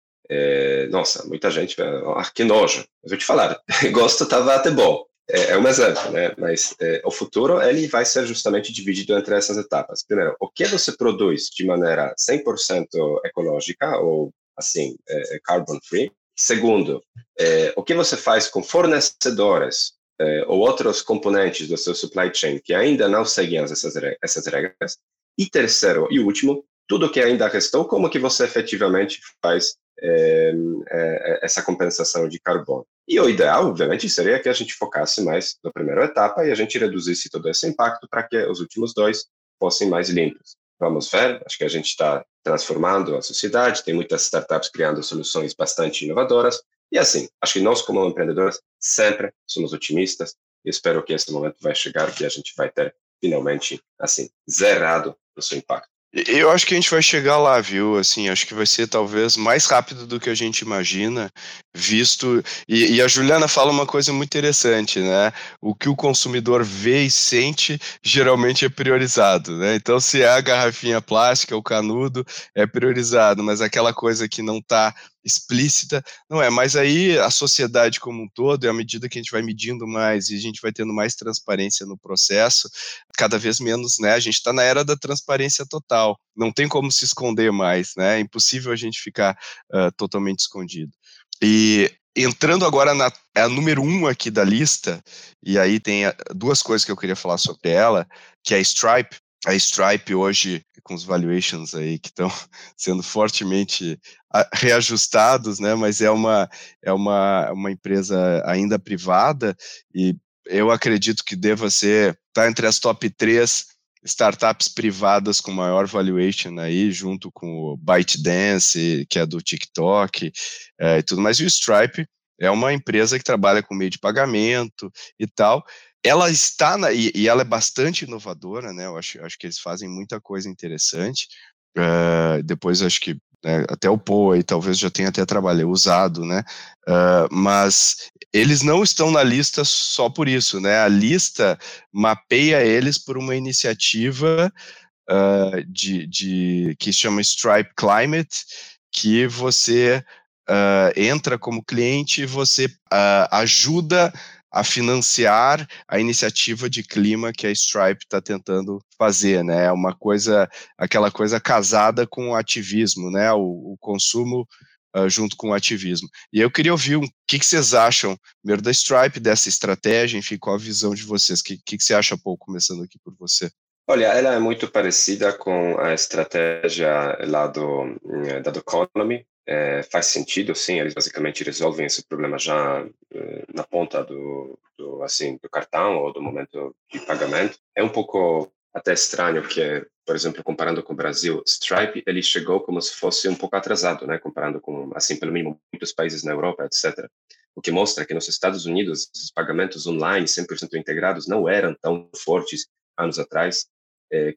nossa, muita gente, ah, que nojo. Eu vou te falar, gosto estava até bom. É, é, um exemplo, né? Mas o futuro ele vai ser justamente dividido entre essas etapas. Primeiro, o que você produz de maneira 100% ecológica ou assim, é, é, carbon free. Segundo, é, o que você faz com fornecedores é, ou outros componentes do seu supply chain que ainda não seguem essas, essas regras. E terceiro e último, tudo que ainda restou, como que você efetivamente faz é, é, essa compensação de carbono. E o ideal, obviamente, seria que a gente focasse mais na primeira etapa e a gente reduzisse todo esse impacto para que os últimos dois fossem mais limpos. Vamos ver, acho que a gente está transformando a sociedade, tem muitas startups criando soluções bastante inovadoras, e assim, acho que nós como empreendedores sempre somos otimistas, e espero que esse momento vai chegar, que a gente vai ter finalmente, assim, zerado o seu impacto. Eu acho que a gente vai chegar lá, viu? Assim, acho que vai ser talvez mais rápido do que a gente imagina, visto. E, e, a Juliana fala uma coisa muito interessante, né? O que o consumidor vê e sente geralmente é priorizado, né? Então, se é a garrafinha plástica, o canudo, é priorizado, mas aquela coisa que não está explícita, não é. Mas aí a sociedade como um todo, à medida que a gente vai medindo mais e a gente vai tendo mais transparência no processo, cada vez menos, né? A gente está na era da transparência total. Não tem como se esconder mais, né? É impossível a gente ficar uh, totalmente escondido. E entrando agora na é a número um aqui da lista, e aí tem duas coisas que eu queria falar sobre ela, que é a Stripe. A Stripe hoje, com os valuations aí que estão sendo fortemente reajustados, né? Mas é uma, é uma, uma empresa ainda privada e eu acredito que deva ser, tá entre as top três startups privadas com maior valuation aí, junto com o ByteDance, que é do TikTok é, e tudo mais. E o Stripe é uma empresa que trabalha com meio de pagamento e tal. Ela está na, e, e ela é bastante inovadora, né? Eu acho, acho que eles fazem muita coisa interessante. Uh, depois acho que né, até o Poe aí talvez já tenha até trabalhado, usado, né? Uh, mas eles não estão na lista só por isso, né? A lista mapeia eles por uma iniciativa uh, de, de, que chama Stripe Climate, que você uh, entra como cliente e você ajuda a financiar a iniciativa de clima que a Stripe está tentando fazer, né? É uma coisa, aquela coisa casada com o ativismo, né? O, o consumo uh, junto com o ativismo. E eu queria ouvir o um, que, que vocês acham, primeiro da Stripe, dessa estratégia, enfim, qual a visão de vocês? O que, que, que você acha, pouco começando aqui por você? Olha, ela é muito parecida com a estratégia lá do, eh, da Economy, é, faz sentido, sim, eles basicamente resolvem esse problema já é, na ponta do, do, assim, do cartão ou do momento de pagamento. É um pouco até estranho que, por exemplo, comparando com o Brasil, Stripe ele chegou como se fosse um pouco atrasado, né, comparando com, assim, pelo mínimo, muitos países na Europa, etc. O que mostra que nos Estados Unidos, os pagamentos online 100% integrados não eram tão fortes anos atrás,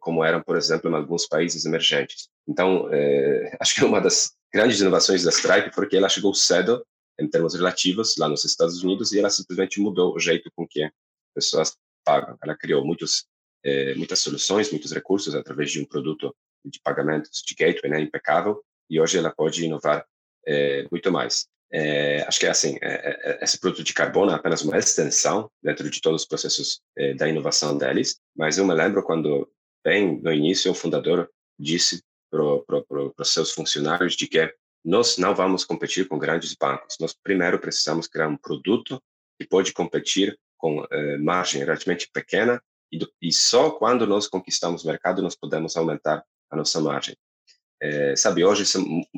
como eram, por exemplo, em alguns países emergentes. Então, eh, acho que uma das grandes inovações da Stripe porque ela chegou cedo em termos relativos lá nos Estados Unidos e ela simplesmente mudou o jeito com que pessoas pagam. Ela criou muitos eh, muitas soluções, muitos recursos através de um produto de pagamentos de gateway né, impecável e hoje ela pode inovar eh, muito mais. É, acho que é assim, é, é, esse produto de carbono é apenas uma extensão dentro de todos os processos é, da inovação deles, mas eu me lembro quando, bem no início, o fundador disse para seus funcionários de que nós não vamos competir com grandes bancos, nós primeiro precisamos criar um produto que pode competir com eh, margem relativamente pequena e, e só quando nós conquistamos o mercado nós podemos aumentar a nossa margem. É, sabe, hoje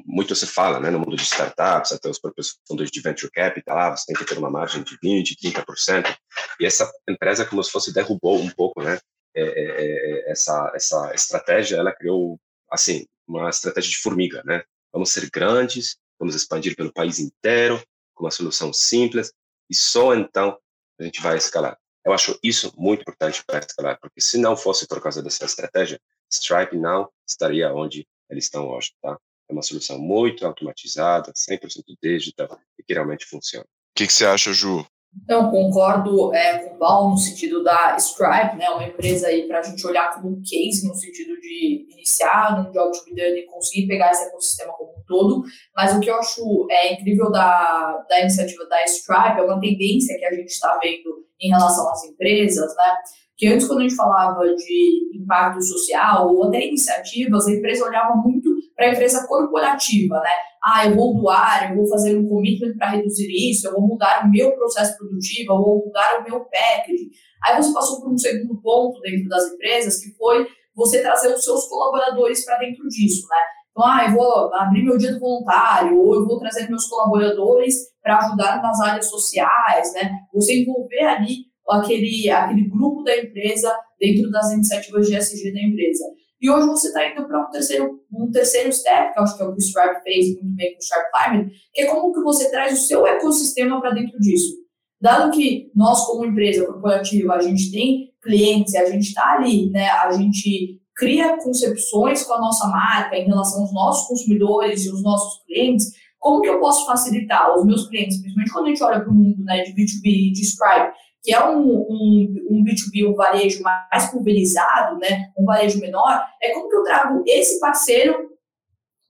muito se fala né, no mundo de startups, até os próprios fundos de venture capital, ah, você tem que ter uma margem de 20%, 30%, e essa empresa como se fosse derrubou um pouco né, é, é, essa, essa estratégia, ela criou, assim, uma estratégia de formiga, né? Vamos ser grandes, vamos expandir pelo país inteiro, com uma solução simples, e só então a gente vai escalar. Eu acho isso muito importante para escalar, porque se não fosse por causa dessa estratégia, Stripe não estaria onde eles estão hoje, tá? É uma solução muito automatizada, 100% digital e que realmente funciona. O que, que você acha, Ju? Então, concordo é, com o Paulo no sentido da Stripe, né, uma empresa aí para a gente olhar como um case no sentido de iniciar num job to be done e conseguir pegar esse ecossistema como um todo, mas o que eu acho é, incrível da, da iniciativa da Stripe é uma tendência que a gente está vendo em relação às empresas, né, que antes, quando a gente falava de impacto social ou até iniciativas, a empresa olhava muito para a empresa corporativa, né? Ah, eu vou doar, eu vou fazer um commitment para reduzir isso, eu vou mudar o meu processo produtivo, eu vou mudar o meu packaging. Aí você passou por um segundo ponto dentro das empresas, que foi você trazer os seus colaboradores para dentro disso, né? Então, ah, eu vou abrir meu dia do voluntário, ou eu vou trazer meus colaboradores para ajudar nas áreas sociais, né? Você envolver ali aquele, aquele grupo da empresa dentro das iniciativas de SG da empresa. E hoje você está indo para um terceiro, um terceiro step, que eu acho que é o que o Stripe fez muito bem com o Sharp Climate, que é como que você traz o seu ecossistema para dentro disso. Dado que nós, como empresa corporativa, a gente tem clientes, a gente está ali, né, a gente cria concepções com a nossa marca em relação aos nossos consumidores e os nossos clientes, como que eu posso facilitar os meus clientes, principalmente quando a gente olha para o mundo né, de B2B, de Stripe, que é um, um, um B2B, um varejo mais pulverizado, né, um varejo menor, é como que eu trago esse parceiro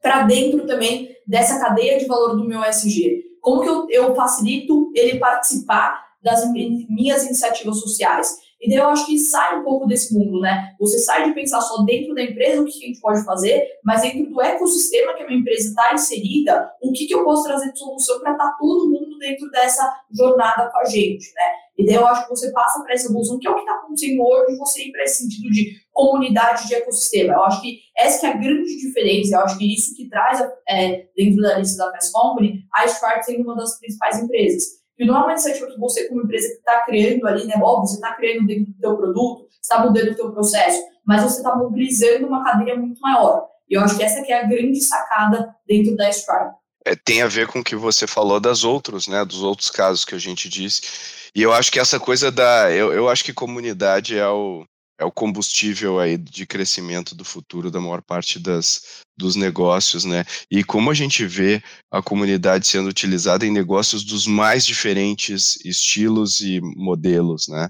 para dentro também dessa cadeia de valor do meu SG? Como que eu, eu facilito ele participar das minhas iniciativas sociais? E daí eu acho que sai um pouco desse mundo, né? Você sai de pensar só dentro da empresa o que a gente pode fazer, mas dentro do ecossistema que a minha empresa está inserida, o que, que eu posso trazer de solução para estar tá todo mundo dentro dessa jornada com a gente, né? E daí eu acho que você passa para essa evolução, que é o que está acontecendo hoje, você ir para esse sentido de comunidade de ecossistema. Eu acho que essa é a grande diferença, eu acho que isso que traz é, dentro da lista da Fast Company, a Stripe sendo uma das principais empresas. E não é uma iniciativa que você, como empresa que está criando ali, né? Óbvio, você está criando dentro do teu produto, está mudando o teu processo, mas você está mobilizando uma cadeia muito maior. E eu acho que essa que é a grande sacada dentro da Stripe. É, tem a ver com o que você falou das outros, né? Dos outros casos que a gente disse. E eu acho que essa coisa da. Eu, eu acho que comunidade é o, é o combustível aí de crescimento do futuro da maior parte das, dos negócios, né? E como a gente vê a comunidade sendo utilizada em negócios dos mais diferentes estilos e modelos, né?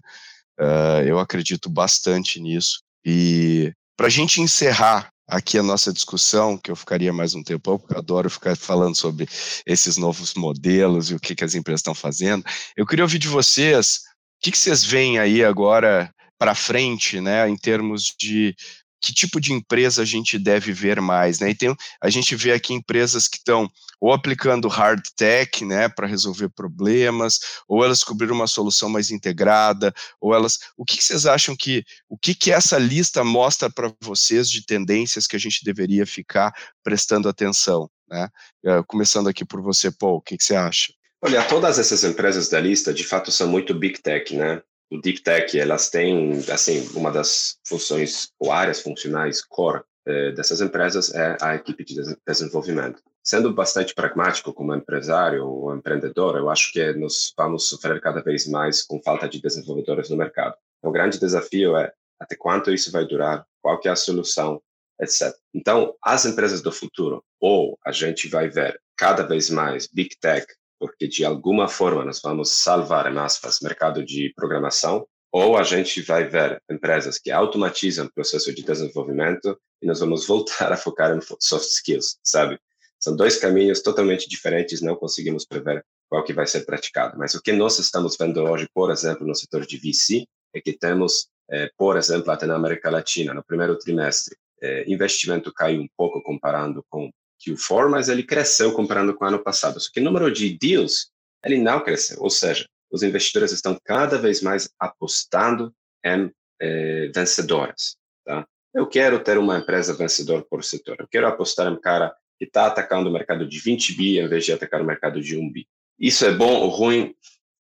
Uh, eu acredito bastante nisso. E para a gente encerrar aqui a nossa discussão, que eu ficaria mais um tempo, porque eu adoro ficar falando sobre esses novos modelos e o que, que as empresas estão fazendo, eu queria ouvir de vocês o que, que vocês veem aí agora para frente, né, em termos de que tipo de empresa a gente deve ver mais, né? E tem, a gente vê aqui empresas que estão ou aplicando hard tech, né, para resolver problemas, ou elas descobriram uma solução mais integrada, ou elas, o que, que vocês acham que, o que que essa lista mostra para vocês de tendências que a gente deveria ficar prestando atenção? Né? Uh, começando aqui por você, Paul, o que, que você acha? Olha, todas essas empresas da lista, de fato, são muito big tech, né? O deep tech, elas têm, assim, uma das funções ou áreas funcionais core eh, dessas empresas é a equipe de desenvolvimento. Sendo bastante pragmático como empresário ou empreendedor, eu acho que nós vamos sofrer cada vez mais com falta de desenvolvedores no mercado. O grande desafio é até quanto isso vai durar, qual que é a solução, etc. Então, as empresas do futuro, ou a gente vai ver cada vez mais big tech, porque de alguma forma nós vamos salvar, em aspas, mercado de programação, ou a gente vai ver empresas que automatizam o processo de desenvolvimento e nós vamos voltar a focar em soft skills, sabe? São dois caminhos totalmente diferentes, não conseguimos prever qual que vai ser praticado. Mas o que nós estamos vendo hoje, por exemplo, no setor de VC, é que temos, eh, por exemplo, até na América Latina, no primeiro trimestre, eh, investimento caiu um pouco comparando com Q4, mas ele cresceu comparando com o ano passado. Só que o número de deals, ele não cresceu. Ou seja, os investidores estão cada vez mais apostando em eh, vencedoras. Tá? Eu quero ter uma empresa vencedora por setor. Eu quero apostar em um cara que está atacando o mercado de 20 bi em vez de atacar o mercado de 1 bi. Isso é bom ou ruim?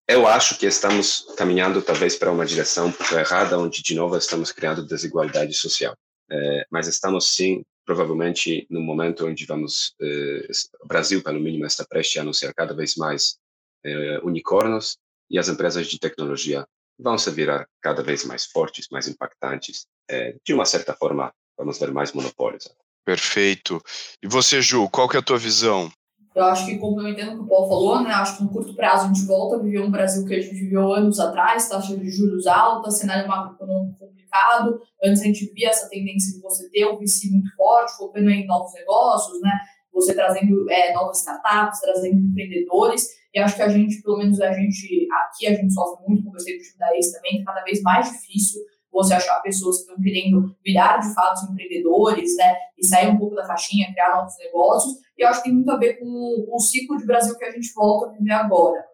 Eu acho que estamos caminhando talvez para uma direção errada, onde de novo estamos criando desigualdade social. É, mas estamos sim, provavelmente, no momento onde vamos, é, o Brasil, pelo mínimo, está prestes a anunciar cada vez mais é, unicórnios e as empresas de tecnologia vão se virar cada vez mais fortes, mais impactantes. É, de uma certa forma, vamos ver mais monopólios. Perfeito. E você, Ju, qual que é a tua visão? Eu acho que, complementando o que o Paulo falou, né, acho que no curto prazo a gente volta a viver um Brasil que a gente viveu anos atrás, taxa de juros alta, cenário macroeconômico complicado. Antes a gente via essa tendência de você ter um VC muito forte, focando em novos negócios, né, você trazendo é, novas startups, trazendo empreendedores. E acho que a gente, pelo menos a gente, aqui a gente sofre muito, com o time da ex também, cada vez mais difícil você achar pessoas que estão querendo virar de fato empreendedores, né, e sair um pouco da caixinha, criar novos negócios, e eu acho que tem muito a ver com o ciclo de Brasil que a gente volta a viver agora.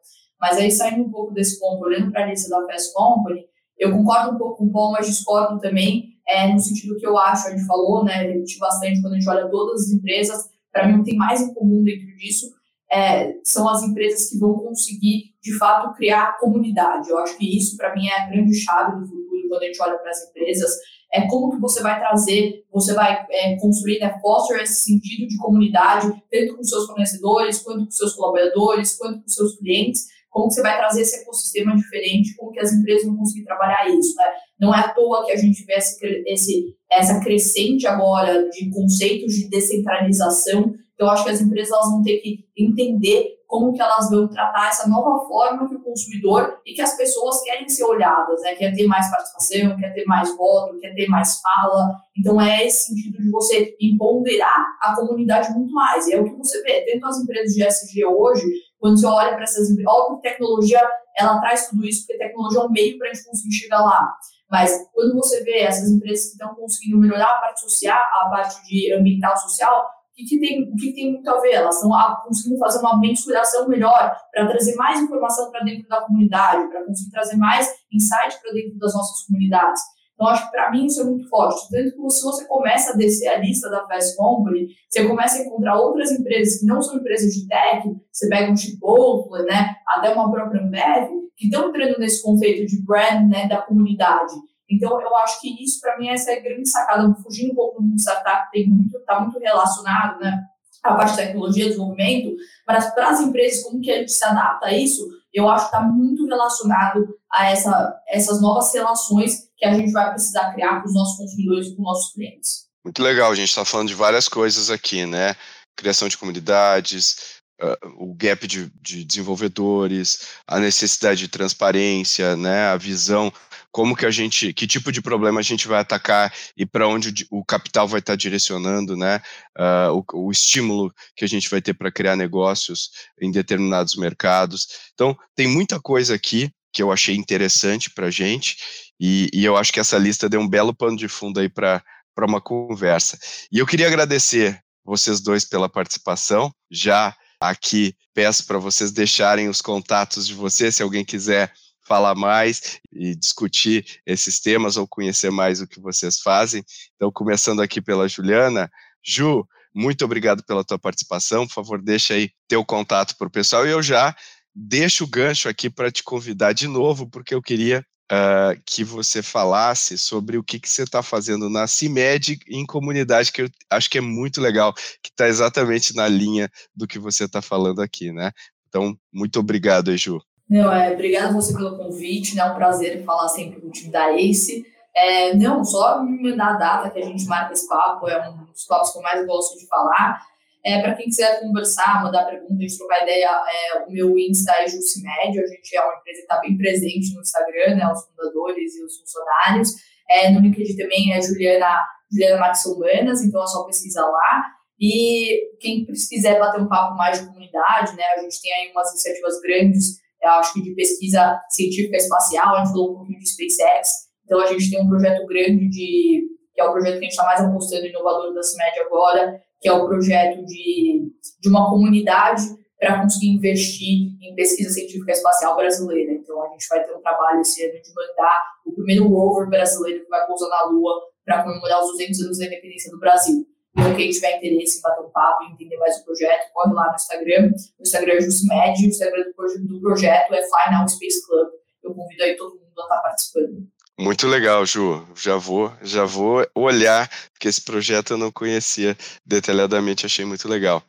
Mas aí, saindo um pouco desse ponto, olhando para a lista da Fast Company, eu concordo um pouco com o Paul, mas discordo também, é, no sentido que eu acho, a gente falou, né, repetir bastante quando a gente olha todas as empresas, para mim, o que tem mais em comum dentro disso é, são as empresas que vão conseguir, de fato, criar comunidade. Eu acho que isso, para mim, é a grande chave do futuro quando a gente olha para as empresas, é como que você vai trazer, você vai é, construir, né, foster esse sentido de comunidade, tanto com seus fornecedores, quanto com seus colaboradores, quanto com seus clientes, como que você vai trazer esse ecossistema diferente, como que as empresas vão conseguir trabalhar isso, né? Não é à toa que a gente vê esse, esse, essa crescente agora de conceitos de descentralização, então, acho que as empresas elas vão ter que entender como que elas vão tratar essa nova forma que o consumidor e que as pessoas querem ser olhadas, né? Quer ter mais participação, quer ter mais voto, quer ter mais fala. Então é esse sentido de você empoderar a comunidade muito mais. E é o que você vê, dentro das empresas de SG hoje, quando você olha para essas empresas, óbvio que tecnologia ela traz tudo isso, porque tecnologia é um meio para a gente conseguir chegar lá. Mas quando você vê essas empresas que estão conseguindo melhorar a parte social, a parte de ambiental social, que, que, tem, o que tem muito a ver? Elas estão conseguindo fazer uma mensuração melhor para trazer mais informação para dentro da comunidade, para conseguir trazer mais insight para dentro das nossas comunidades. Então, acho que para mim isso é muito forte. Tanto que se você começa a descer a lista da Fast Company, você começa a encontrar outras empresas que não são empresas de tech, você pega um Chipotle, né, até uma própria Ambev, que estão entrando nesse conceito de brand né, da comunidade. Então, eu acho que isso, para mim, essa é a grande sacada, fugindo um pouco do mundo startup, tem muito, está muito relacionado, né? A parte de tecnologia, desenvolvimento, mas para as empresas, como que a gente se adapta a isso, eu acho que está muito relacionado a essa, essas novas relações que a gente vai precisar criar com os nossos consumidores e com os nossos clientes. Muito legal, a gente está falando de várias coisas aqui, né? Criação de comunidades, Uh, o gap de, de, desenvolvedores, a necessidade de transparência, né, a visão como que a gente, que tipo de problema a gente vai atacar e para onde o, capital vai estar tá direcionando, né? Uh, o, o, estímulo que a gente vai ter para criar negócios em determinados mercados. Então, tem muita coisa aqui que eu achei interessante para a gente e, e eu acho que essa lista deu um belo pano de fundo aí para uma conversa. E eu queria agradecer vocês dois pela participação. Já aqui peço para vocês deixarem os contatos de vocês, se alguém quiser falar mais e discutir esses temas ou conhecer mais o que vocês fazem. Então, começando aqui pela Juliana. Ju, muito obrigado pela tua participação. Por favor, deixa aí teu contato para o pessoal e eu já deixo o gancho aqui para te convidar de novo, porque eu queria uh, que você falasse sobre o que, que você está fazendo na CIMED em comunidade, que eu acho que é muito legal, que está exatamente na linha do que você está falando aqui, né? Então, muito obrigado, Eju. Não, é, obrigado você pelo convite, né? É um prazer falar sempre com o time da ACE. É, não, só me mandar a data que a gente marca esse papo, é um dos papos que eu mais gosto de falar. É, para quem quiser conversar, mandar perguntas, a gente trocar ideia, é, o meu Insta é Jucimed, a gente é uma empresa que está bem presente no Instagram, né, os fundadores e os funcionários. É, no LinkedIn também é Juliana, Juliana Max Humanas, então é só pesquisar lá. E quem quiser bater um papo mais de comunidade, né, a gente tem aí umas iniciativas grandes, eu acho que de pesquisa científica espacial, a gente falou um pouquinho de SpaceX, então a gente tem um projeto grande de, que é o projeto que a gente está mais apostando inovador da CIMED agora, que é o projeto de, de uma comunidade para conseguir investir em pesquisa científica espacial brasileira. Então, a gente vai ter um trabalho esse ano de mandar o primeiro rover brasileiro que vai pousar na Lua para comemorar os 200 anos da independência do Brasil. Então, quem tiver interesse em bater um papo e entender mais o projeto, corre lá no Instagram. O Instagram é JustMed, o Instagram do projeto é Final Space Club. Eu convido aí todo mundo a estar participando. Muito legal, Ju. Já vou, já vou olhar, porque esse projeto eu não conhecia detalhadamente, achei muito legal.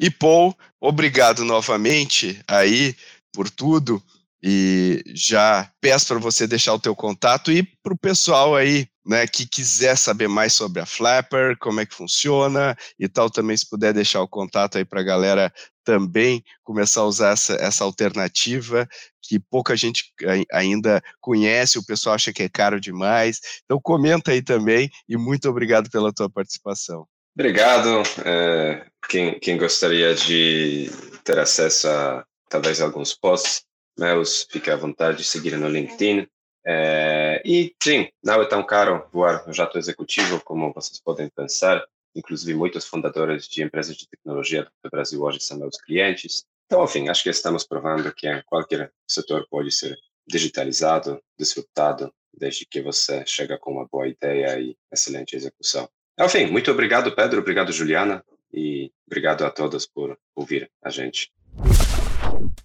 E Paul, obrigado novamente aí por tudo e já peço para você deixar o teu contato e para o pessoal aí, né, que quiser saber mais sobre a Flapper, como é que funciona e tal, também se puder deixar o contato aí para a galera também começar a usar essa, essa alternativa que pouca gente ainda conhece, o pessoal acha que é caro demais. Então comenta aí também e muito obrigado pela tua participação. Obrigado. É, quem, quem gostaria de ter acesso a talvez alguns posts meus, fique à vontade de seguir no LinkedIn. É, e sim, não é tão caro voar no jato executivo como vocês podem pensar. Inclusive, muitos fundadores de empresas de tecnologia do Brasil hoje são meus clientes. Então, enfim, acho que estamos provando que qualquer setor pode ser digitalizado, disruptado, desde que você chega com uma boa ideia e excelente execução. Enfim, muito obrigado, Pedro, obrigado, Juliana, e obrigado a todos por ouvir a gente.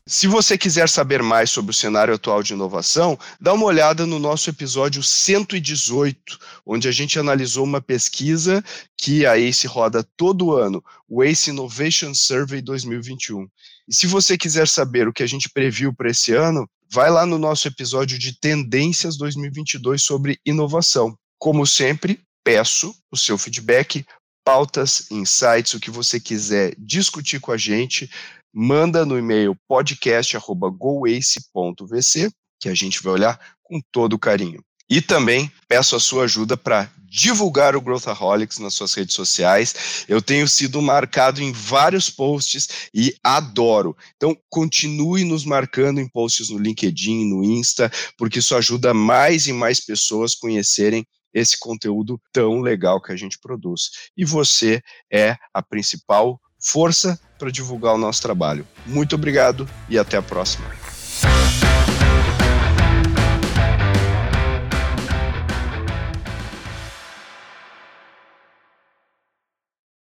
Se você quiser saber mais sobre o cenário atual de inovação, dá uma olhada no nosso episódio 118, onde a gente analisou uma pesquisa que a ACE roda todo ano, o ACE Innovation Survey 2021. E se você quiser saber o que a gente previu para esse ano, vai lá no nosso episódio de Tendências 2022 sobre inovação. Como sempre, peço o seu feedback, pautas, insights, o que você quiser discutir com a gente manda no e-mail podcast@goace.vc, que a gente vai olhar com todo carinho. E também peço a sua ajuda para divulgar o Growthaholics nas suas redes sociais. Eu tenho sido marcado em vários posts e adoro. Então, continue nos marcando em posts no LinkedIn, no Insta, porque isso ajuda mais e mais pessoas conhecerem esse conteúdo tão legal que a gente produz. E você é a principal força para divulgar o nosso trabalho. Muito obrigado e até a próxima.